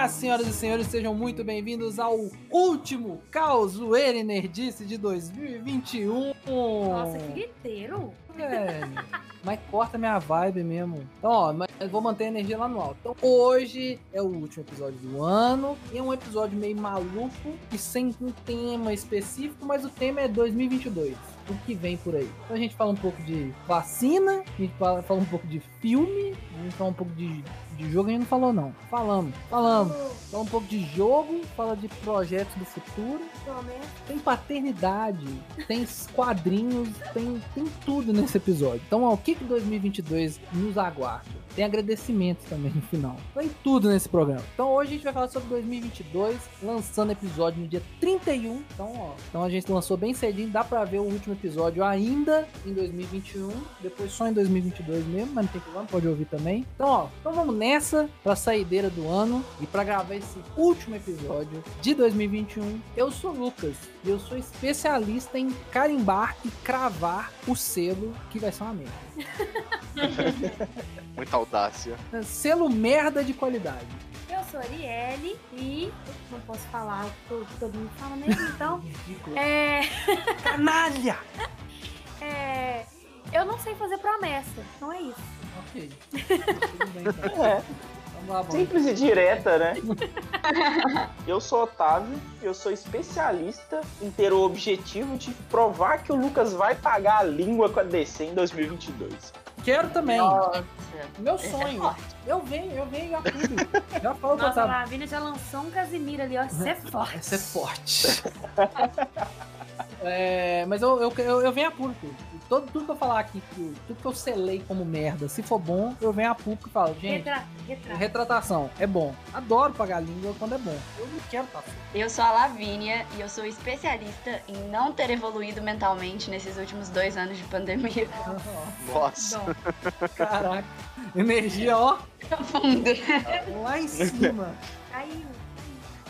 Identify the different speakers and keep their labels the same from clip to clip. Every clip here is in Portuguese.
Speaker 1: Olá, senhoras e senhores, sejam muito bem-vindos ao último Causoeira e Nerdice de 2021.
Speaker 2: Nossa, que griteiro.
Speaker 1: É, mas corta minha vibe mesmo. Então, ó, mas eu vou manter a energia lá no alto. Então, hoje é o último episódio do ano e é um episódio meio maluco e sem um tema específico, mas o tema é 2022 o que vem por aí. Então a gente fala um pouco de vacina, a gente fala, fala um pouco de filme, a gente fala um pouco de, de jogo, a gente não falou não. Falamos, falamos. Fala um pouco de jogo, fala de projetos do futuro. Tem paternidade, tem quadrinhos, tem, tem tudo nesse episódio. Então, ó, o que que 2022 nos aguarda? Tem agradecimentos também no final. Tem tudo nesse programa. Então hoje a gente vai falar sobre 2022, lançando episódio no dia 31. Então, ó, então a gente lançou bem cedinho, dá pra ver o último episódio ainda em 2021, depois só em 2022 mesmo, mas não tem problema, pode ouvir também. Então, ó, então vamos nessa pra saideira do ano e para gravar esse último episódio de 2021. Eu sou Lucas e eu sou especialista em carimbar e cravar o selo que vai ser uma merda.
Speaker 3: Muita audácia.
Speaker 1: Selo merda de qualidade.
Speaker 2: Eu sou Arielle e não posso falar o que todo mundo fala mesmo, então. é.
Speaker 1: Canalha!
Speaker 2: é. Eu não sei fazer promessa, não é isso.
Speaker 1: Ok. Tudo bem, então.
Speaker 4: É.
Speaker 1: Lá,
Speaker 4: Simples e direta, né? eu sou Otávio, eu sou especialista em ter o objetivo de provar que o Lucas vai pagar a língua com a DC em 2022.
Speaker 1: Quero também.
Speaker 5: Nossa.
Speaker 1: Meu
Speaker 5: é
Speaker 1: sonho.
Speaker 5: forte.
Speaker 1: eu venho, eu venho já tudo. Já falo
Speaker 2: Nossa, a. Lavínia já lançou um Casimiro ali, ó. Isso é forte.
Speaker 1: Essa é forte. É, mas eu, eu, eu, eu venho a público. Todo, tudo que eu falar aqui, tudo que eu selei como merda, se for bom, eu venho a público e falo, gente,
Speaker 2: Retra, retra.
Speaker 1: retratação, é bom. Adoro pagar língua quando é bom. Eu não quero estar
Speaker 5: Eu sou a Lavínia e eu sou especialista em não ter evoluído mentalmente nesses últimos dois anos de pandemia.
Speaker 3: Nossa.
Speaker 2: Bom,
Speaker 1: Caraca. Energia, ó,
Speaker 5: Fundo.
Speaker 1: lá em cima.
Speaker 2: aí,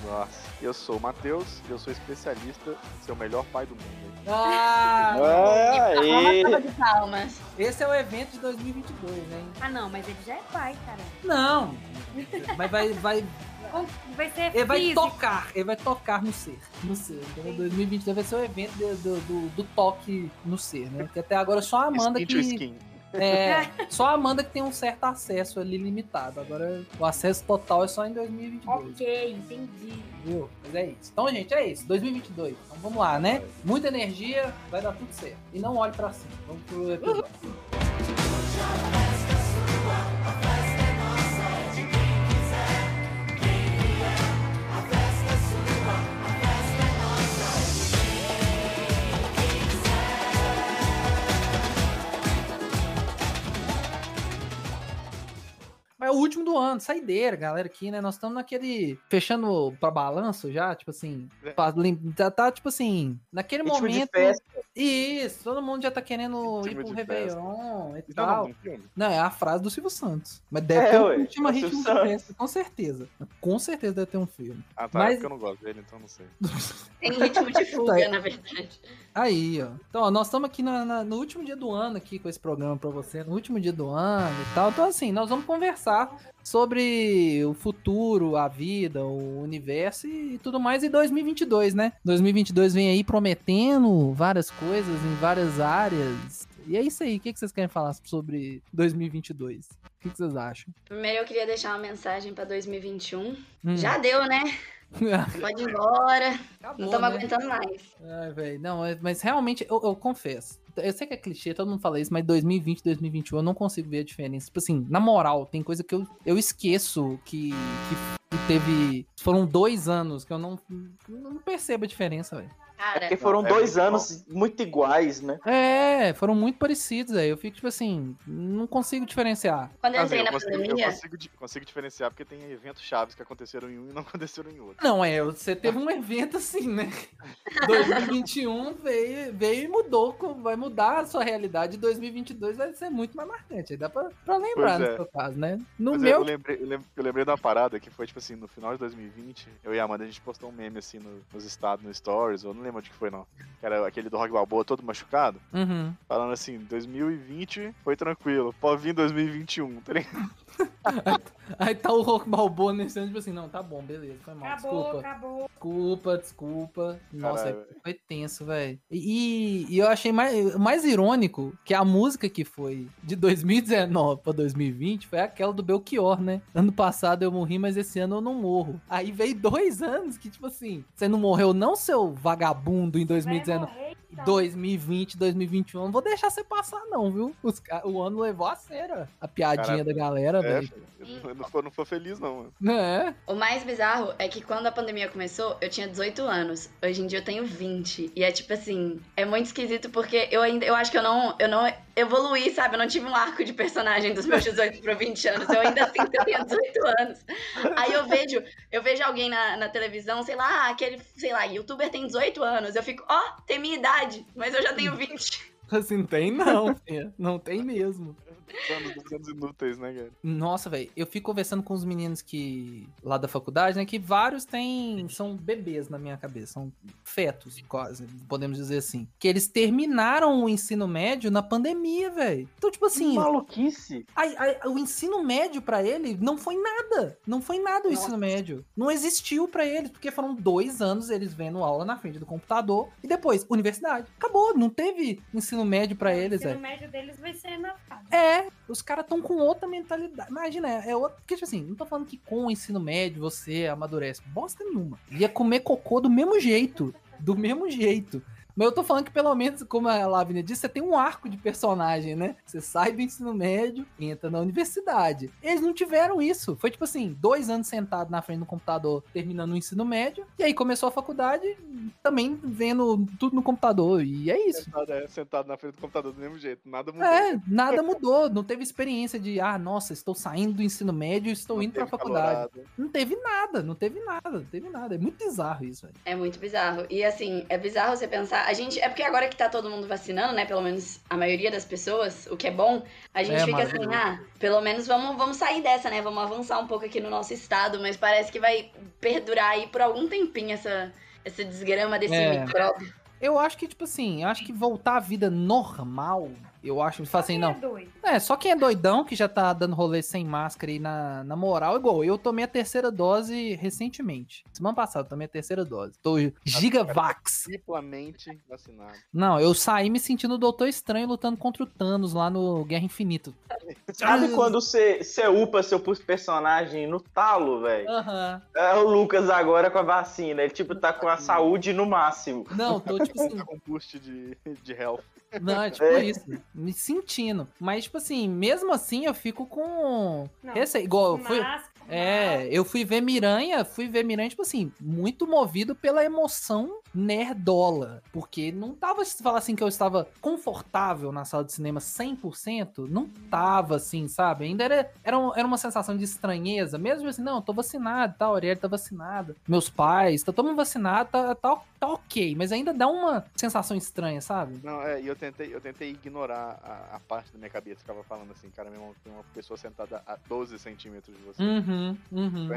Speaker 3: Nossa. Eu sou o Matheus e eu sou especialista em ser o melhor pai do mundo.
Speaker 1: Ah!
Speaker 5: Uma salva de palmas.
Speaker 1: esse é o evento de 2022, hein?
Speaker 2: ah não, mas ele já é pai, cara.
Speaker 1: Não. Mas vai, vai,
Speaker 2: Vai ser
Speaker 1: ele vai
Speaker 2: físico.
Speaker 1: tocar, ele vai tocar no ser. No ser. Então 2022 vai ser o evento do, do, do- do toque no ser, né? Que até agora só a Amanda
Speaker 3: skin
Speaker 1: que.
Speaker 3: to skin.
Speaker 1: É, só a Amanda que tem um certo acesso ali limitado. Agora o acesso total é só em 2022.
Speaker 2: Ok, entendi.
Speaker 1: Viu? Mas é isso. Então, gente, é isso. 2022. Então vamos lá, né? Muita energia, vai dar tudo certo. E não olhe pra cima. Vamos pro episódio. Mas é o último do ano, saideira, galera, aqui, né? Nós estamos naquele. Fechando pra balanço já, tipo assim.
Speaker 3: É.
Speaker 1: pra tá, tá, tipo assim. Naquele
Speaker 4: Ritmo de
Speaker 1: momento.
Speaker 4: festa.
Speaker 1: Isso, todo mundo já tá querendo
Speaker 3: Ritmo
Speaker 1: ir pro
Speaker 3: de festa.
Speaker 1: Réveillon e
Speaker 3: é
Speaker 1: tal. Não, é a frase do Silvio Santos. Mas deve
Speaker 4: É,
Speaker 1: ter
Speaker 4: ué,
Speaker 1: um último
Speaker 4: é o
Speaker 1: ritmo de festa, com certeza. Com certeza deve ter um filme.
Speaker 3: Ah, tá.
Speaker 1: Mas-
Speaker 3: É porque eu não gosto dele, então não sei.
Speaker 5: Tem ritmo de
Speaker 1: Tá.
Speaker 5: fuga, na verdade.
Speaker 1: Aí, ó. Então, ó, nós estamos aqui na- na- no último dia do ano aqui com esse programa pra você, no último dia do ano e tal. Então, assim, nós vamos conversar sobre o futuro, a vida, o universo e tudo mais em 2022, né? 2022 vem aí prometendo várias coisas em várias áreas. E é isso aí. O que que vocês querem falar sobre 2022? O que vocês acham?
Speaker 5: Primeiro eu queria deixar uma mensagem pra 2021.
Speaker 1: Hum.
Speaker 5: Já deu, né? Pode ir embora.
Speaker 1: Acabou,
Speaker 5: Não estamos
Speaker 1: né?
Speaker 5: aguentando mais.
Speaker 1: Ai, velho, não, é- mas realmente, eu, eu confesso. Eu sei que é clichê, todo mundo fala isso, mas 2020, 2021 eu não consigo ver a diferença. Tipo assim, na moral, tem coisa que eu, eu esqueço que, que, que teve. Foram dois anos que eu não, não percebo a diferença, velho.
Speaker 5: Cara,
Speaker 4: Porque foram
Speaker 3: É
Speaker 4: dois
Speaker 3: muito
Speaker 4: anos muito iguais, né?
Speaker 1: É, foram muito parecidos, aí. Eu fico, tipo assim, não consigo diferenciar.
Speaker 5: quando eu
Speaker 3: Assim,
Speaker 5: entrei na
Speaker 3: consigo, eu
Speaker 5: pandemia,
Speaker 3: consigo, consigo diferenciar porque tem eventos chaves que aconteceram em um e não aconteceram em outro.
Speaker 1: Não, é, você teve um evento assim, né? 2021 veio, veio e mudou, vai mudar a sua realidade. 2022 vai ser muito mais marcante. Aí dá pra, pra lembrar
Speaker 3: Pois
Speaker 1: no
Speaker 3: é.
Speaker 1: seu caso, né? No
Speaker 3: Mas
Speaker 1: meu.
Speaker 3: eu, lembrei, eu, lem- eu lembrei de uma parada que foi, tipo assim, no final de 2020, eu e a Amanda, a gente postou um meme, assim, no- nos estados, no Stories, eu não lembro onde que foi, não. Que era aquele do Rock Balboa todo machucado,
Speaker 1: Uhum.
Speaker 3: falando assim, 2020 foi tranquilo, pode vir 2021, tá ligado?
Speaker 1: Aí tá o Rock Balboa nesse ano, tipo assim, não, tá bom, beleza, foi mal,
Speaker 2: Acabou,
Speaker 1: desculpa.
Speaker 2: acabou.
Speaker 1: Desculpa, desculpa. Nossa,
Speaker 3: Caralho,
Speaker 1: foi tenso, velho. E, e eu achei mais, mais irônico que a música que foi de 2019 pra 2020 foi aquela do Belchior, né? Ano passado eu morri, mas esse ano eu não morro. Aí veio dois anos que, tipo assim, você não morreu, não, seu vagabundo, em 2019.
Speaker 2: Vai morrer, então.
Speaker 1: 2020, 2021, não vou deixar você passar, não, viu? Os o ano levou a sério a piadinha
Speaker 3: Cara,
Speaker 1: da galera,
Speaker 3: É,
Speaker 1: velho.
Speaker 3: não, ficou, não foi feliz, não, mano.
Speaker 1: É.
Speaker 5: O mais bizarro é que quando a pandemia começou, eu tinha 18 anos. Hoje em dia eu tenho 20. E é tipo assim, é muito esquisito porque eu ainda eu acho que eu não eu não evoluí, sabe? Eu não tive um arco de personagem dos meus 18 para 20 anos. Eu ainda sinto que eu tenho 18 anos. Aí eu vejo, eu vejo alguém na, na televisão, sei lá, aquele, sei lá, youtuber tem 18 anos. Eu fico, ó, tem minha idade, mas eu já tenho 20.
Speaker 1: Assim, tem não. Não tem mesmo.
Speaker 3: Anos, dos anos inúteis, né, cara?
Speaker 1: Nossa, velho, eu fico conversando com os meninos que. lá da faculdade, né? Que vários têm. são bebês na minha cabeça. São fetos, quase, podemos dizer assim. Que eles terminaram o ensino médio na pandemia, velho. Então, tipo assim.
Speaker 4: Maluquice.
Speaker 1: Aí, aí, o ensino médio pra ele não foi nada. Não foi nada o
Speaker 5: Nossa.
Speaker 1: ensino médio. Não existiu pra eles, porque foram dois anos eles vendo aula na frente do computador e depois universidade. Acabou, não teve ensino médio pra eles,
Speaker 2: O ensino médio deles vai ser na fase.
Speaker 1: Os caras estão com outra mentalidade. Imagina, é, outra. Porque, tipo assim, não tô falando que com o ensino médio você amadurece. Bosta nenhuma. Ia comer cocô do mesmo jeito. Do mesmo jeito. Mas eu tô falando que, pelo menos, como a Lavínia disse, você tem um arco de personagem, né? Você sai do ensino médio, entra na universidade. Eles não tiveram isso. Foi tipo assim, dois anos sentado na frente do computador, terminando o ensino médio. E aí começou a faculdade, também vendo tudo no computador. E é isso.
Speaker 3: Sentado, é, sentado na frente do computador do mesmo jeito, nada mudou.
Speaker 1: É, nada mudou. Não teve experiência de, ah, nossa, estou saindo do ensino médio e estou
Speaker 3: Não
Speaker 1: indo pra faculdade.
Speaker 3: calorado.
Speaker 1: Não teve nada, não teve nada, não teve nada. É muito bizarro isso, velho.
Speaker 5: É muito bizarro. E assim, é bizarro você pensar. A gente. É porque agora que tá todo mundo vacinando, né? Pelo menos a maioria das pessoas, o que é bom, a gente
Speaker 1: É,
Speaker 5: fica assim, ah, pelo menos vamos, vamos sair dessa, né? Vamos avançar um pouco aqui no nosso estado, mas parece que vai perdurar aí por algum tempinho essa, essa desgrama desse
Speaker 1: É.
Speaker 5: micróbio.
Speaker 1: Eu acho que, tipo assim, eu acho que voltar à vida normal, eu acho, fala assim, não.
Speaker 2: É.
Speaker 1: É, só quem é doidão que já tá dando rolê sem máscara aí na, na moral, igual eu tomei a terceira dose recentemente. Semana passada, eu tomei a terceira dose. Tô gigavax.
Speaker 3: Triplamente vacinado.
Speaker 1: Não, eu saí me sentindo o Doutor Estranho lutando contra o Thanos lá no Guerra Infinita.
Speaker 4: Sabe quando você, você upa seu personagem no talo, velho?
Speaker 1: Aham.
Speaker 4: É o Lucas agora com a vacina. Ele, tipo, tá com a saúde no máximo.
Speaker 1: Não, tô tipo assim,
Speaker 3: com boost de, de health.
Speaker 1: Não, é tipo
Speaker 4: É.
Speaker 1: isso. Me sentindo. Mas, tipo assim, mesmo assim, eu fico com.
Speaker 2: Não.
Speaker 1: Receio. Igual, eu fui. É, eu fui ver Miranha, fui ver Miranha, tipo assim, muito movido pela emoção nerdola. Porque não tava, se falar assim, que eu estava confortável na sala de cinema 100%, não tava assim, sabe? Ainda era, era, um- era uma sensação de estranheza, mesmo assim, não, eu tô vacinado, tá, a Ariel tá vacinada, meus pais, tá todo mundo vacinado, tá, tá, tá ok, mas ainda dá uma sensação estranha, sabe?
Speaker 3: Não, é, e eu tentei, eu tentei ignorar a, a parte da minha cabeça que ficava falando assim, cara, meu irmão, tem uma pessoa sentada a 12 centímetros de você.
Speaker 1: Uhum, uhum.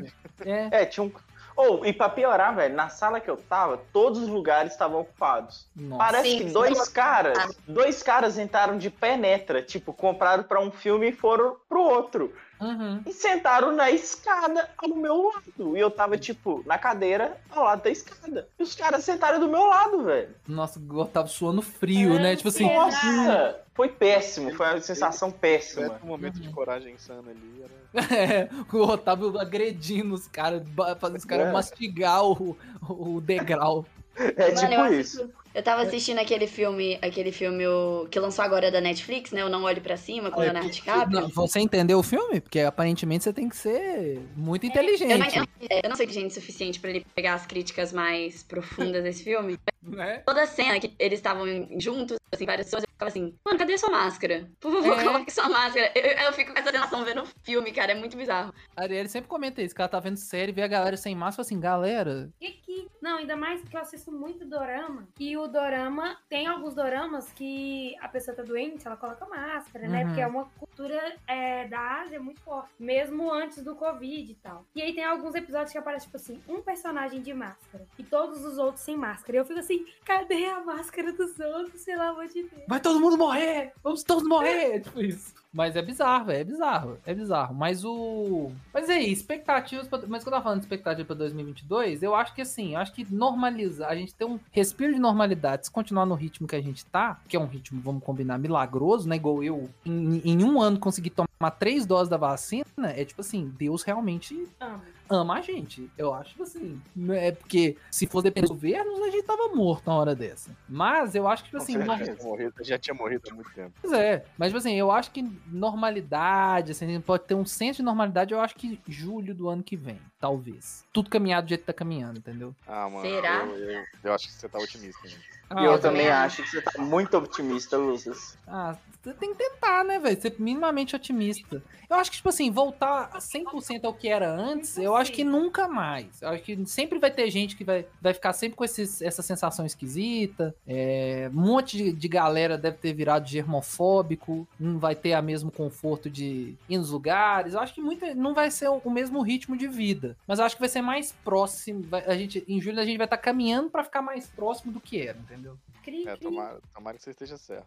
Speaker 1: É,
Speaker 4: É, tinha um. Ou, e pra piorar, velho, na sala que eu tava, todos os lugares estavam ocupados.
Speaker 1: nossa.
Speaker 4: Parece
Speaker 5: Sim,
Speaker 4: que dois caras, dois caras entraram de penetra, tipo, compraram pra um filme e foram pro outro.
Speaker 1: Uhum.
Speaker 4: E sentaram na escada ao meu lado. E eu tava, tipo, na cadeira ao lado da escada. E os caras sentaram do meu lado, velho.
Speaker 1: Nossa, eu tava suando frio,
Speaker 2: É,
Speaker 1: né? Tipo assim,
Speaker 2: sim.
Speaker 4: Nossa! Foi péssimo, foi uma sensação péssima.
Speaker 3: Certo momento de
Speaker 1: Uhum.
Speaker 3: coragem insana ali. Era...
Speaker 1: É, o Otávio agredindo os caras, fazendo os caras
Speaker 4: É.
Speaker 1: mastigar o, o degrau.
Speaker 4: É
Speaker 5: Mano,
Speaker 4: tipo isso.
Speaker 5: assisto- Eu tava assistindo aquele filme, aquele filme o- que lançou agora da Netflix, né? O Não Olhe Pra Cima, com o Leonardo DiCaprio.
Speaker 1: Não, você entendeu o filme? Porque aparentemente você tem que ser muito
Speaker 5: Eu não,
Speaker 1: inteligente.
Speaker 5: eu, eu não sou inteligente o suficiente pra ele pegar as críticas mais profundas desse filme.
Speaker 1: Né?
Speaker 5: Toda cena que eles estavam juntos, assim, várias pessoas, eu ficava assim, mano, cadê sua máscara? Por favor,
Speaker 1: É.
Speaker 5: coloque sua máscara. Eu, eu fico com essa sensação vendo o filme, cara, é muito bizarro.
Speaker 1: A Ariel sempre comenta isso, que ela tá vendo série, vê a galera sem máscara, assim, galera,
Speaker 2: E que, não, ainda mais que eu assisto muito dorama. E o dorama, tem alguns doramas que a pessoa tá doente, ela coloca máscara, né?
Speaker 1: Uhum.
Speaker 2: Porque é uma cultura é, da Ásia muito forte. Mesmo antes do Covid e tal. E aí tem alguns episódios que aparece, tipo assim, um personagem de máscara. E todos os outros sem máscara. E eu fico assim, cadê a máscara dos outros? Pelo amor de Deus.
Speaker 1: vai todo mundo morrer! Vamos todos morrer! Tipo isso. Mas é bizarro, velho. É bizarro. É bizarro. Mas o. Mas aí, expectativas. Pra... Mas quando eu tava falando de expectativa pra 2022, eu acho que assim, eu acho que normalizar, a gente ter um respiro de normalidade, se continuar no ritmo que a gente tá, que é um ritmo, vamos combinar, milagroso, né? Igual eu, em, em um ano consegui tomar três doses da vacina, é tipo assim, Deus realmente
Speaker 2: Amo.
Speaker 1: Ama a gente. Eu acho assim. É porque se fosse depender dos governos, a gente tava morto na hora dessa. Mas eu acho que, tipo assim,
Speaker 3: já, tinha morrido, já tinha morrido há muito tempo.
Speaker 1: Pois é, mas tipo assim, eu acho que normalidade, assim, pode ter um senso de normalidade, eu acho que julho do ano que vem, talvez. Tudo caminhado do jeito que tá caminhando, entendeu?
Speaker 3: Ah, mano.
Speaker 5: Será?
Speaker 3: Eu, eu- eu acho que você tá otimista, gente.
Speaker 4: E eu
Speaker 1: Ah,
Speaker 4: também acho que você tá muito otimista, Lucas.
Speaker 1: Ah, você tem que tentar, né, velho? Ser minimamente otimista. Eu acho que, tipo assim, voltar a 100% ao que era antes, eu acho que nunca mais. Eu acho que sempre vai ter gente que vai, vai ficar sempre com esses, essa sensação esquisita. É, um monte de, de galera deve ter virado germofóbico, não vai ter o mesmo conforto de ir nos lugares. Eu acho que muita, não vai ser o, o mesmo ritmo de vida. Mas eu acho que vai ser mais próximo. vai- a gente, em julho a gente vai estar caminhando pra ficar mais próximo do que era, entendeu?
Speaker 2: Cri,
Speaker 3: É, tomara, tomara que você esteja certo.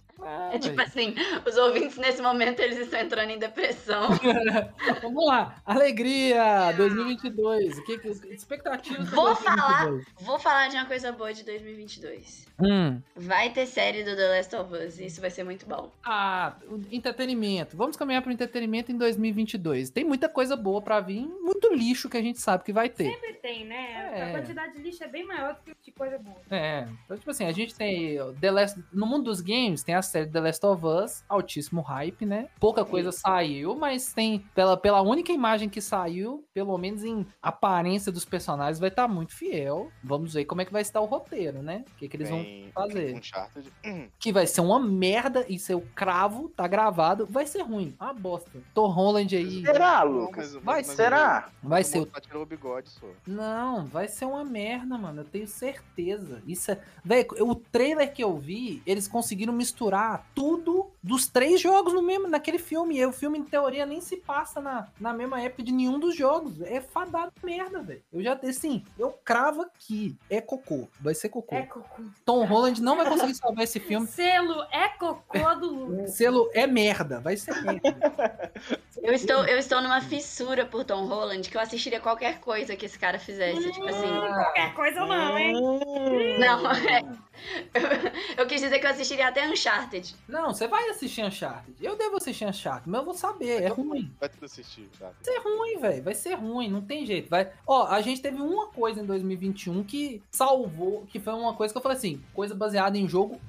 Speaker 5: É tipo assim, os ouvintes nesse momento eles estão entrando em depressão.
Speaker 1: Vamos lá, alegria 2022. O que, que expectativas?
Speaker 5: Vou
Speaker 1: 2022?
Speaker 5: Vou falar de uma coisa boa de 2022.
Speaker 1: Hum.
Speaker 5: Vai ter série do The Last of Us, isso vai ser muito bom.
Speaker 1: Ah, o entretenimento. Vamos caminhar para o entretenimento em 2022. Tem muita coisa boa pra vir, muito lixo que a gente sabe que vai ter.
Speaker 2: Sempre tem, né?
Speaker 1: É.
Speaker 2: A quantidade de lixo é bem maior do que de coisa boa.
Speaker 1: É, então, tipo assim, a gente tem The Last, no mundo dos games tem a série The Last of Us, altíssimo hype, né? Pouca coisa saiu, mas tem pela, pela única imagem que saiu, pelo menos em aparência dos personagens vai estar muito fiel. Vamos ver como é que vai estar o roteiro, né? O que, que eles vão
Speaker 3: Vem
Speaker 1: fazer.
Speaker 3: Uncharted.
Speaker 1: Que vai ser uma merda, isso é o cravo, tá gravado, vai ser ruim, uma bosta. Tom Holland aí,
Speaker 4: Será,
Speaker 3: não,
Speaker 4: Lucas?
Speaker 3: mas-
Speaker 1: Vai
Speaker 3: mas-
Speaker 4: Será?
Speaker 1: vai
Speaker 3: mas
Speaker 1: ser
Speaker 3: o
Speaker 1: o
Speaker 3: moço tirou o bigode, só.
Speaker 1: Não, vai ser uma merda, mano. Eu tenho certeza. Isso é. Véi, o trailer que eu vi, eles conseguiram misturar tudo dos três jogos no mesmo, naquele filme. E o filme, em teoria, nem se passa na, na mesma época de nenhum dos jogos. É fadado merda, velho. Eu já, assim, eu cravo aqui. É cocô. Vai ser cocô.
Speaker 2: É cocô.
Speaker 1: Tom Holland não vai conseguir salvar esse filme.
Speaker 2: Selo é cocô do Lucas.
Speaker 1: Selo é merda. Vai ser merda.
Speaker 5: Eu estou, eu estou numa fissura por Tom Holland que eu assistiria qualquer coisa que esse cara fizesse. Tipo assim.
Speaker 2: Qualquer coisa não, hein?
Speaker 5: Não, é. Eu, eu quis dizer que eu assistiria até Uncharted.
Speaker 1: Não, você vai assistir Uncharted. Eu devo assistir Uncharted, mas eu vou saber. É ruim.
Speaker 3: Vai tudo assistir, tá?
Speaker 1: Vai ser ruim, velho. Vai ser ruim, não tem jeito. Vai. Ó, a gente teve uma coisa em 2021 que salvou, que foi uma coisa que eu falei assim, coisa baseada em jogo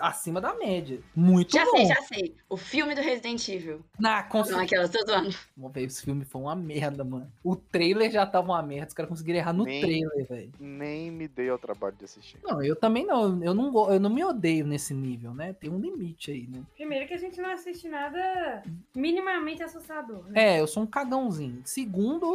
Speaker 1: acima da média. Muito
Speaker 5: Já
Speaker 1: bom.
Speaker 5: sei, já sei. O filme do Resident Evil.
Speaker 1: Na
Speaker 5: Não,
Speaker 1: cons...
Speaker 5: aquelas, tô zoando.
Speaker 1: Ver, esse filme foi uma merda, mano. O trailer já tava uma merda, os caras conseguiram errar no
Speaker 3: Nem-
Speaker 1: trailer, velho.
Speaker 3: Nem me dei ao trabalho de assistir.
Speaker 1: Não, eu também não. Eu não, eu não me odeio nesse nível, né? Tem um limite aí, né?
Speaker 2: Primeiro que a gente não assiste nada minimamente assustador. Né?
Speaker 1: É, eu sou um cagãozinho. Segundo,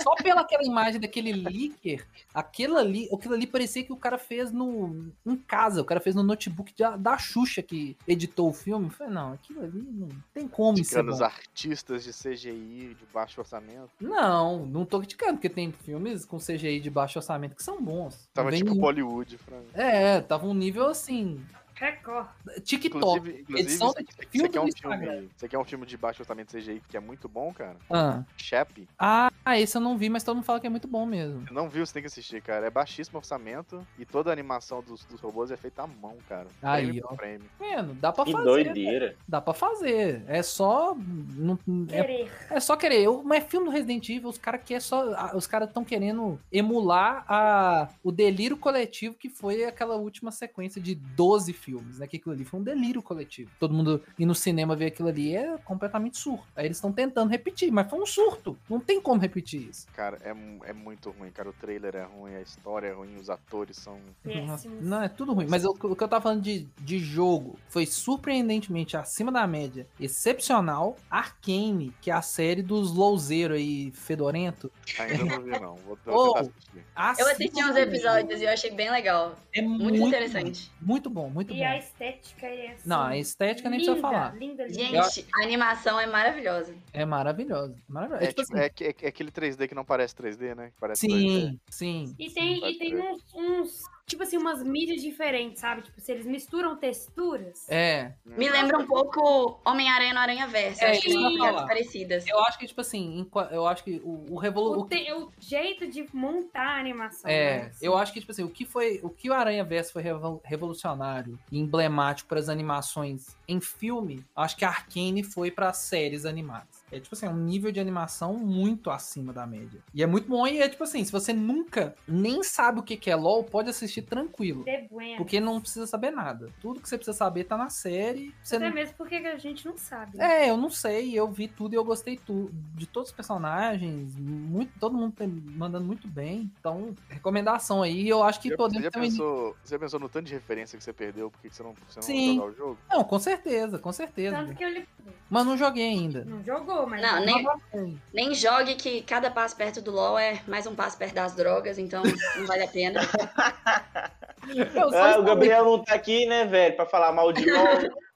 Speaker 1: só pela aquela imagem daquele leaker, aquilo ali, aquilo ali parecia que o cara fez no em casa, o cara fez no notebook da, da Xuxa que editou o filme. Eu falei, não, aquilo ali não tem como isso
Speaker 3: Criticando os
Speaker 1: bom.
Speaker 3: artistas de CGI de baixo orçamento.
Speaker 1: Não, não tô criticando, porque tem filmes com CGI de baixo orçamento que são bons.
Speaker 3: Tava tipo
Speaker 1: nenhum-
Speaker 3: Bollywood, Fran.
Speaker 1: É, tava um nível assim,
Speaker 2: Record.
Speaker 1: TikTok.
Speaker 3: Inclusive, inclusive
Speaker 1: edição
Speaker 3: você, quer um filme, você quer um filme de baixo orçamento CGI que é muito bom, cara?
Speaker 1: Ah.
Speaker 3: Shep.
Speaker 1: ah, esse eu não vi, mas todo mundo fala que é muito bom mesmo.
Speaker 3: Não viu, você tem que assistir, cara. É baixíssimo orçamento e toda a animação dos, dos robôs é feita à mão, cara.
Speaker 1: Aí,
Speaker 3: Frame por
Speaker 1: ó.
Speaker 3: frame.
Speaker 1: Vendo, dá pra
Speaker 4: Que
Speaker 1: fazer.
Speaker 4: doideira.
Speaker 1: Dá pra fazer. É só. Não, é,
Speaker 2: Querer.
Speaker 1: é só querer. Eu- Mas filme do Resident Evil, os caras quer só. Os caras estão querendo emular a, o delírio coletivo que foi aquela última sequência de 12 filmes, né? Que aquilo ali foi um delírio coletivo. Todo mundo ir no cinema ver aquilo ali é completamente surto. Aí eles estão tentando repetir, mas foi um surto. Não tem como repetir isso.
Speaker 3: Cara, é, é muito ruim, cara. O trailer é ruim, a história é ruim, os atores são.
Speaker 2: Péssimos.
Speaker 1: Não, é tudo ruim. Mas o, o que eu tava falando de, de jogo foi surpreendentemente acima da média, excepcional. Arcane, que é a série dos louzeiros aí, fedorento.
Speaker 3: Ainda não vi, não. Vou, vou
Speaker 1: Oh.
Speaker 3: assistir.
Speaker 5: Eu assisti uns episódios e eu achei bem legal.
Speaker 1: É
Speaker 5: Muito, interessante.
Speaker 1: bom, muito bom, muito
Speaker 2: E a estética é assim.
Speaker 1: Não, a estética nem
Speaker 2: linda,
Speaker 1: precisa falar.
Speaker 2: Linda, linda.
Speaker 5: Gente, a animação é maravilhosa.
Speaker 1: É maravilhoso. maravilhoso.
Speaker 3: É,
Speaker 1: É, tipo
Speaker 3: tipo-
Speaker 1: assim,
Speaker 3: é é é aquele 3D que não parece 3D, né? Que parece 2D.
Speaker 1: sim, sim.
Speaker 2: E tem, e tem uns, uns tipo assim, umas mídias diferentes, sabe? Tipo, se eles misturam texturas.
Speaker 1: É,
Speaker 5: Me lembra um pouco Homem-Aranha no Aranha Verso.
Speaker 1: É,
Speaker 5: acho que
Speaker 1: falar.
Speaker 5: parecidas.
Speaker 1: eu acho que, tipo assim, eu acho que o, o revolu...
Speaker 2: O, te- o jeito de montar a animação.
Speaker 1: É,
Speaker 2: né, assim.
Speaker 1: eu acho que, tipo assim, o que foi. O que o Aranha Verso foi revol- revolucionário e emblemático para as animações em filme, acho que a Arkane foi para séries animadas. É tipo assim, é um nível de animação muito acima da média. E é muito bom, e é tipo assim, se você nunca nem sabe o que que é LOL, pode assistir tranquilo.
Speaker 2: De bueno.
Speaker 1: Porque não precisa saber nada. Tudo que você precisa saber tá na série. Você
Speaker 2: Até
Speaker 1: não...
Speaker 2: mesmo porque a gente não sabe. né?
Speaker 1: É, eu não sei, eu vi tudo e eu gostei tu, de todos os personagens, muito, todo mundo tem- mandando muito bem. Então, recomendação aí, eu acho que
Speaker 3: Você
Speaker 1: podemos
Speaker 3: já,
Speaker 1: ter um ini-
Speaker 3: pensou, você já pensou no tanto de referência que você perdeu porque você não, você não
Speaker 1: Sim.
Speaker 3: jogar o jogo?
Speaker 1: Não, com certeza, com certeza.
Speaker 2: Tanto que ele
Speaker 1: Mas não joguei ainda.
Speaker 2: não jogou, mas.
Speaker 5: Não, nem,
Speaker 1: Sim.
Speaker 5: nem jogue que cada passo perto do LoL é mais um passo perto das drogas, então não vale a pena.
Speaker 4: Ah, o Gabriel não tá aqui, né, velho, pra falar mal de LOL.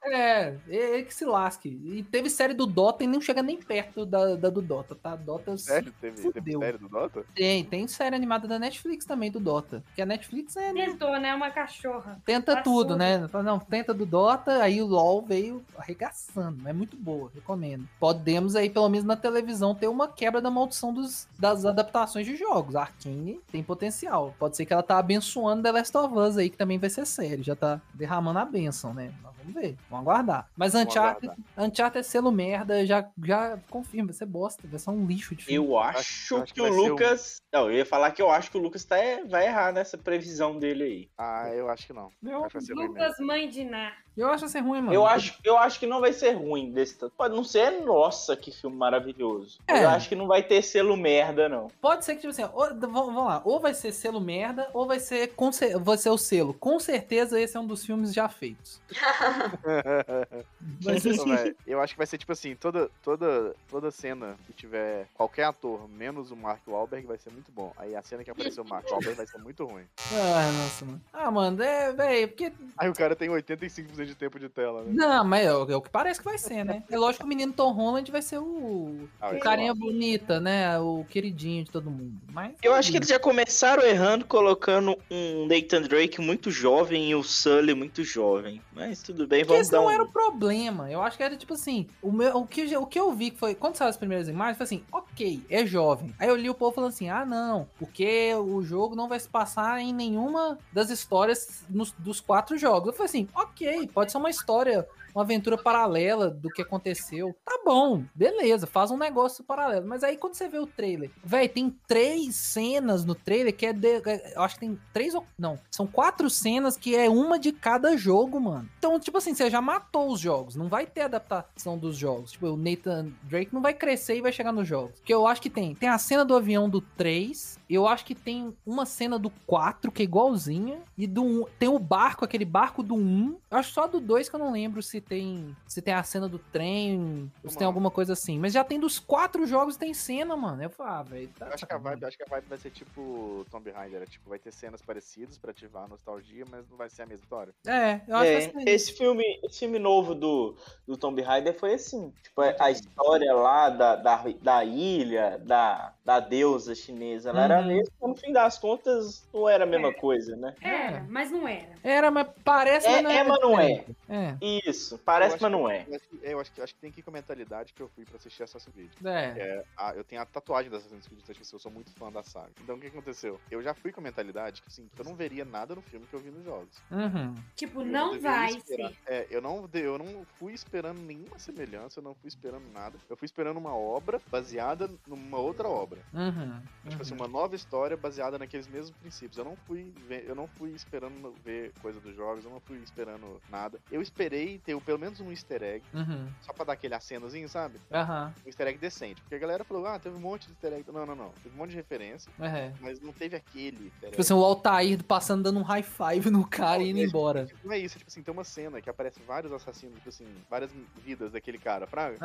Speaker 1: É, ele que se lasque. E teve série do Dota e não chega nem perto da, da do Dota, tá? Dota
Speaker 3: Sério? Teve, teve
Speaker 1: Fudeu.
Speaker 3: série do Dota?
Speaker 1: tem, tem série animada da Netflix também do Dota. Que a Netflix é
Speaker 2: Tentou, né? Uma cachorra.
Speaker 1: Tenta
Speaker 2: Tá
Speaker 1: tudo, né? Fala, Não, tenta do Dota, aí o LoL veio arregaçando. É muito boa, recomendo. Podemos aí, pelo menos na televisão, ter uma quebra da maldição dos, das adaptações de jogos. A Arkane tem potencial. Pode ser que ela tá abençoando The Last of Us aí, que também vai ser série. Já tá derramando a benção, né? Vamos ver, vamos aguardar. Mas
Speaker 3: Vamos
Speaker 1: Uncharted,
Speaker 3: aguardar.
Speaker 1: Uncharted é selo merda, já, já confirma, vai ser bosta, vai ser um lixo de filme.
Speaker 4: Eu
Speaker 3: acho
Speaker 4: acho
Speaker 3: que
Speaker 4: que
Speaker 3: vai
Speaker 4: o
Speaker 3: ser um-
Speaker 4: Lucas. Não, eu ia falar que eu acho que o Lucas tá, vai errar nessa previsão dele aí.
Speaker 3: Ah, eu acho que não.
Speaker 1: Eu,
Speaker 3: que vai.
Speaker 2: Lucas, mãe de Ná.
Speaker 1: eu acho ser ruim, mano.
Speaker 4: Eu acho, eu acho que não vai ser ruim desse tanto. Pode não ser, nossa, que filme maravilhoso.
Speaker 1: É.
Speaker 4: Eu acho que não vai ter selo merda, não.
Speaker 1: Pode ser que, tipo assim, ou- vamos lá, ou vai ser selo merda, ou vai ser, vai ser o selo. Com certeza esse é um dos filmes já feitos.
Speaker 3: Ô, véi, eu acho que vai ser tipo assim, toda, toda, toda cena que tiver qualquer ator, menos o Mark Wahlberg, vai ser muito bom. Aí a cena que aparecer o Mark Wahlberg vai ser muito ruim.
Speaker 1: Ah, nossa, mano. Ah, mano, é, velho, porque.
Speaker 3: Aí o cara tem 85% de tempo de tela, né?
Speaker 1: Não, mas é, o é o que parece que vai ser, né? É lógico que o menino Tom Holland vai ser o.
Speaker 3: Ah,
Speaker 1: O carinha bonita, né? O queridinho de todo mundo. Mas.
Speaker 4: Eu acho que eles já começaram errando, colocando um Nathan Drake muito jovem e o Sully muito jovem. Mas tudo bem,
Speaker 1: Porque
Speaker 4: vamos
Speaker 1: esse
Speaker 4: dar
Speaker 1: não
Speaker 4: um...
Speaker 1: era o problema. Eu acho que era tipo assim: o, meu, o, que, eu- o que eu vi que foi. Quando saiu as primeiras imagens, foi assim: ok, é jovem. Aí eu li o povo falando assim: ah, não, porque o jogo não vai se passar em nenhuma das histórias nos- dos quatro jogos. Eu falei assim: ok, pode ser uma história. Uma aventura paralela do que aconteceu. Tá bom, beleza, faz um negócio paralelo. Mas aí quando você vê o trailer, velho, tem três cenas no trailer que é de. Eu acho que tem três ou. Não, são quatro cenas que é uma de cada jogo, mano. Então, tipo assim, você já matou os jogos. Não vai ter adaptação dos jogos. Tipo, o Nathan Drake não vai crescer e vai chegar nos jogos. Porque eu acho que tem. Tem a cena do avião do 3. Eu acho que tem uma cena do 4, que é igualzinha. E do 1. Tem o barco, aquele barco do 1. Eu acho só do 2 que eu não lembro se tem. Se tem a cena do trem. Ou se tem alguma coisa assim. Mas já tem dos quatro jogos tem cena, mano. Eu falo, ah, velho. Tá
Speaker 3: Eu acho que a vibe, acho que a vibe vai ser tipo Tomb Raider, é, tipo, vai ter cenas parecidas pra ativar a nostalgia, mas não vai ser a mesma história.
Speaker 1: É, eu acho
Speaker 4: É,
Speaker 1: que vai ser
Speaker 4: esse filme, esse filme novo do, do Tomb Raider foi assim. Tipo, a história lá da, da, da ilha, da, da deusa chinesa, ela era no fim das contas não era a mesma
Speaker 2: É.
Speaker 4: coisa, né?
Speaker 2: Era, mas não era.
Speaker 1: Era, mas parece,
Speaker 4: É-
Speaker 1: mas
Speaker 4: é, mas não é.
Speaker 1: É,
Speaker 4: Isso, parece, mas não é.
Speaker 3: Eu acho, que- eu acho que, tem que ir com a mentalidade que eu fui pra assistir Assassin's Creed.
Speaker 1: é.
Speaker 3: É, a- eu tenho a tatuagem da Assassin's Creed, então, tipo assim, eu sou muito fã da saga. Então o que aconteceu? Eu já fui com a mentalidade que, assim, que eu não veria nada no filme que eu vi nos jogos.
Speaker 1: Uhum.
Speaker 2: Tipo,
Speaker 3: Eu
Speaker 2: não vai
Speaker 3: esperar.
Speaker 2: ser.
Speaker 3: É, eu não, eu não fui esperando nenhuma semelhança, eu não fui esperando nada. Eu fui esperando uma obra baseada numa outra obra.
Speaker 1: Uhum.
Speaker 3: Tipo assim,
Speaker 1: uhum.
Speaker 3: uma nova história baseada naqueles mesmos princípios. Eu não fui ver, eu não fui esperando ver coisa dos jogos, eu não fui esperando nada. Eu esperei ter pelo menos um easter egg,
Speaker 1: Uhum.
Speaker 3: só pra dar aquele acenozinho, sabe?
Speaker 1: Aham.
Speaker 3: Um easter egg decente. Porque a galera falou, ah, teve um monte de easter egg. Não, não, não. Teve um monte de referência,
Speaker 1: É.
Speaker 3: mas não teve aquele easter egg.
Speaker 1: Tipo assim, o Altair passando dando um high five no cara e indo
Speaker 3: é,
Speaker 1: embora.
Speaker 3: Tipo, Não é isso, é tipo assim, tem uma cena que aparece vários assassinos, tipo assim, várias vidas daquele cara, fraga?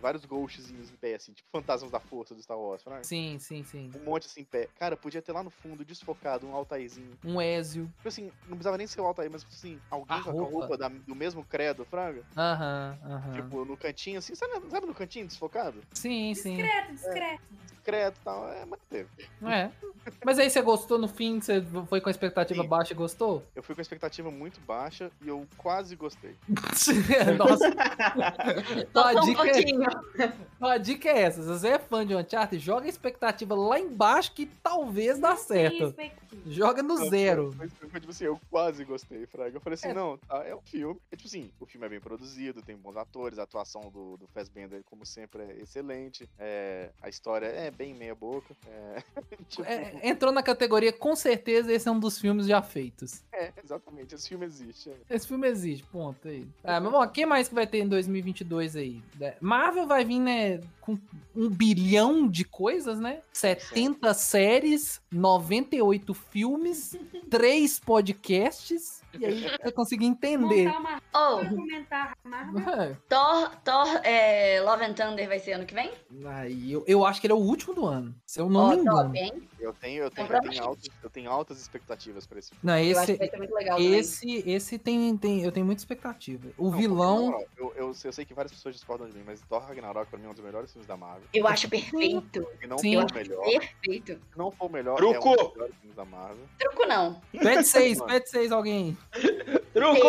Speaker 3: Vários ghostzinhos em pé, assim, tipo fantasmas da força do Star Wars, fraga?
Speaker 1: Sim, sim, sim.
Speaker 3: Um monte assim em pé. Cara, podia ter lá no fundo, desfocado, um Altairzinho.
Speaker 1: Um Ezio.
Speaker 3: Tipo assim, não precisava nem ser o Altair, mas tipo assim, alguém
Speaker 1: A
Speaker 3: com a
Speaker 1: roupa.
Speaker 3: roupa da- do mesmo credo, fraga?
Speaker 1: Aham, aham.
Speaker 3: Tipo, no cantinho, assim, sabe, sabe no cantinho desfocado?
Speaker 1: Sim, sim.
Speaker 2: Discreto, discreto.
Speaker 3: Secreto e tal. É, mas teve.
Speaker 1: É. Mas aí você gostou no fim? Você foi com a expectativa
Speaker 3: Sim.
Speaker 1: baixa e gostou?
Speaker 3: Eu fui com a expectativa muito baixa e eu quase gostei.
Speaker 1: Nossa. Então a,
Speaker 5: Só um
Speaker 1: dica é,
Speaker 5: pouquinho.
Speaker 1: então a dica é essa. Se você é fã de Uncharted, joga a expectativa lá embaixo que talvez dá certo. Joga no
Speaker 3: Não,
Speaker 1: zero.
Speaker 3: Foi, foi, foi tipo assim, eu quase gostei, Fraga. Eu falei assim,
Speaker 1: É.
Speaker 3: não, tá, é um filme. É tipo assim, o filme é bem produzido, tem bons atores, a atuação do, do Fassbender, como sempre, é excelente. É, a história é bem meia boca. É, tipo,
Speaker 1: É, entrou na categoria, com certeza esse é um dos filmes já feitos.
Speaker 3: é, exatamente, esse filme existe. é.
Speaker 1: Esse filme existe, ponto aí. Ah, mas bom, quem mais que vai ter em 2022 aí? É, Marvel vai vir, né, com um bilhão de coisas, né? 70 séries, 98 filmes, 3 podcasts. E aí você conseguir entender.
Speaker 2: Uma
Speaker 5: Oh.
Speaker 1: É,
Speaker 5: Thor, Thor é, Love and Thunder vai ser ano que vem?
Speaker 1: Aí eu, eu acho que ele é o último do ano. Se eu não
Speaker 5: Ó,
Speaker 1: me engano.
Speaker 5: top?
Speaker 3: Eu tenho, eu tenho, eu tenho, altas, eu tenho altas expectativas pra esse filme.
Speaker 1: Não, esse,
Speaker 5: vai ser muito legal também.
Speaker 1: esse, esse tem, tem, eu tenho muita expectativa. O
Speaker 3: Não,
Speaker 1: vilão.
Speaker 3: Eu, eu, eu sei que várias pessoas discordam de mim, mas Thor Ragnarok pra mim é um dos melhores filmes da Marvel.
Speaker 5: Eu acho perfeito.
Speaker 3: Se não
Speaker 1: Sim.
Speaker 3: for o melhor,
Speaker 5: Perfeito.
Speaker 3: se não for o melhor,
Speaker 4: Truco!
Speaker 3: é um dos melhores filmes da Marvel.
Speaker 5: Truco não.
Speaker 1: Pede 6, pede 6 alguém.
Speaker 4: Truco!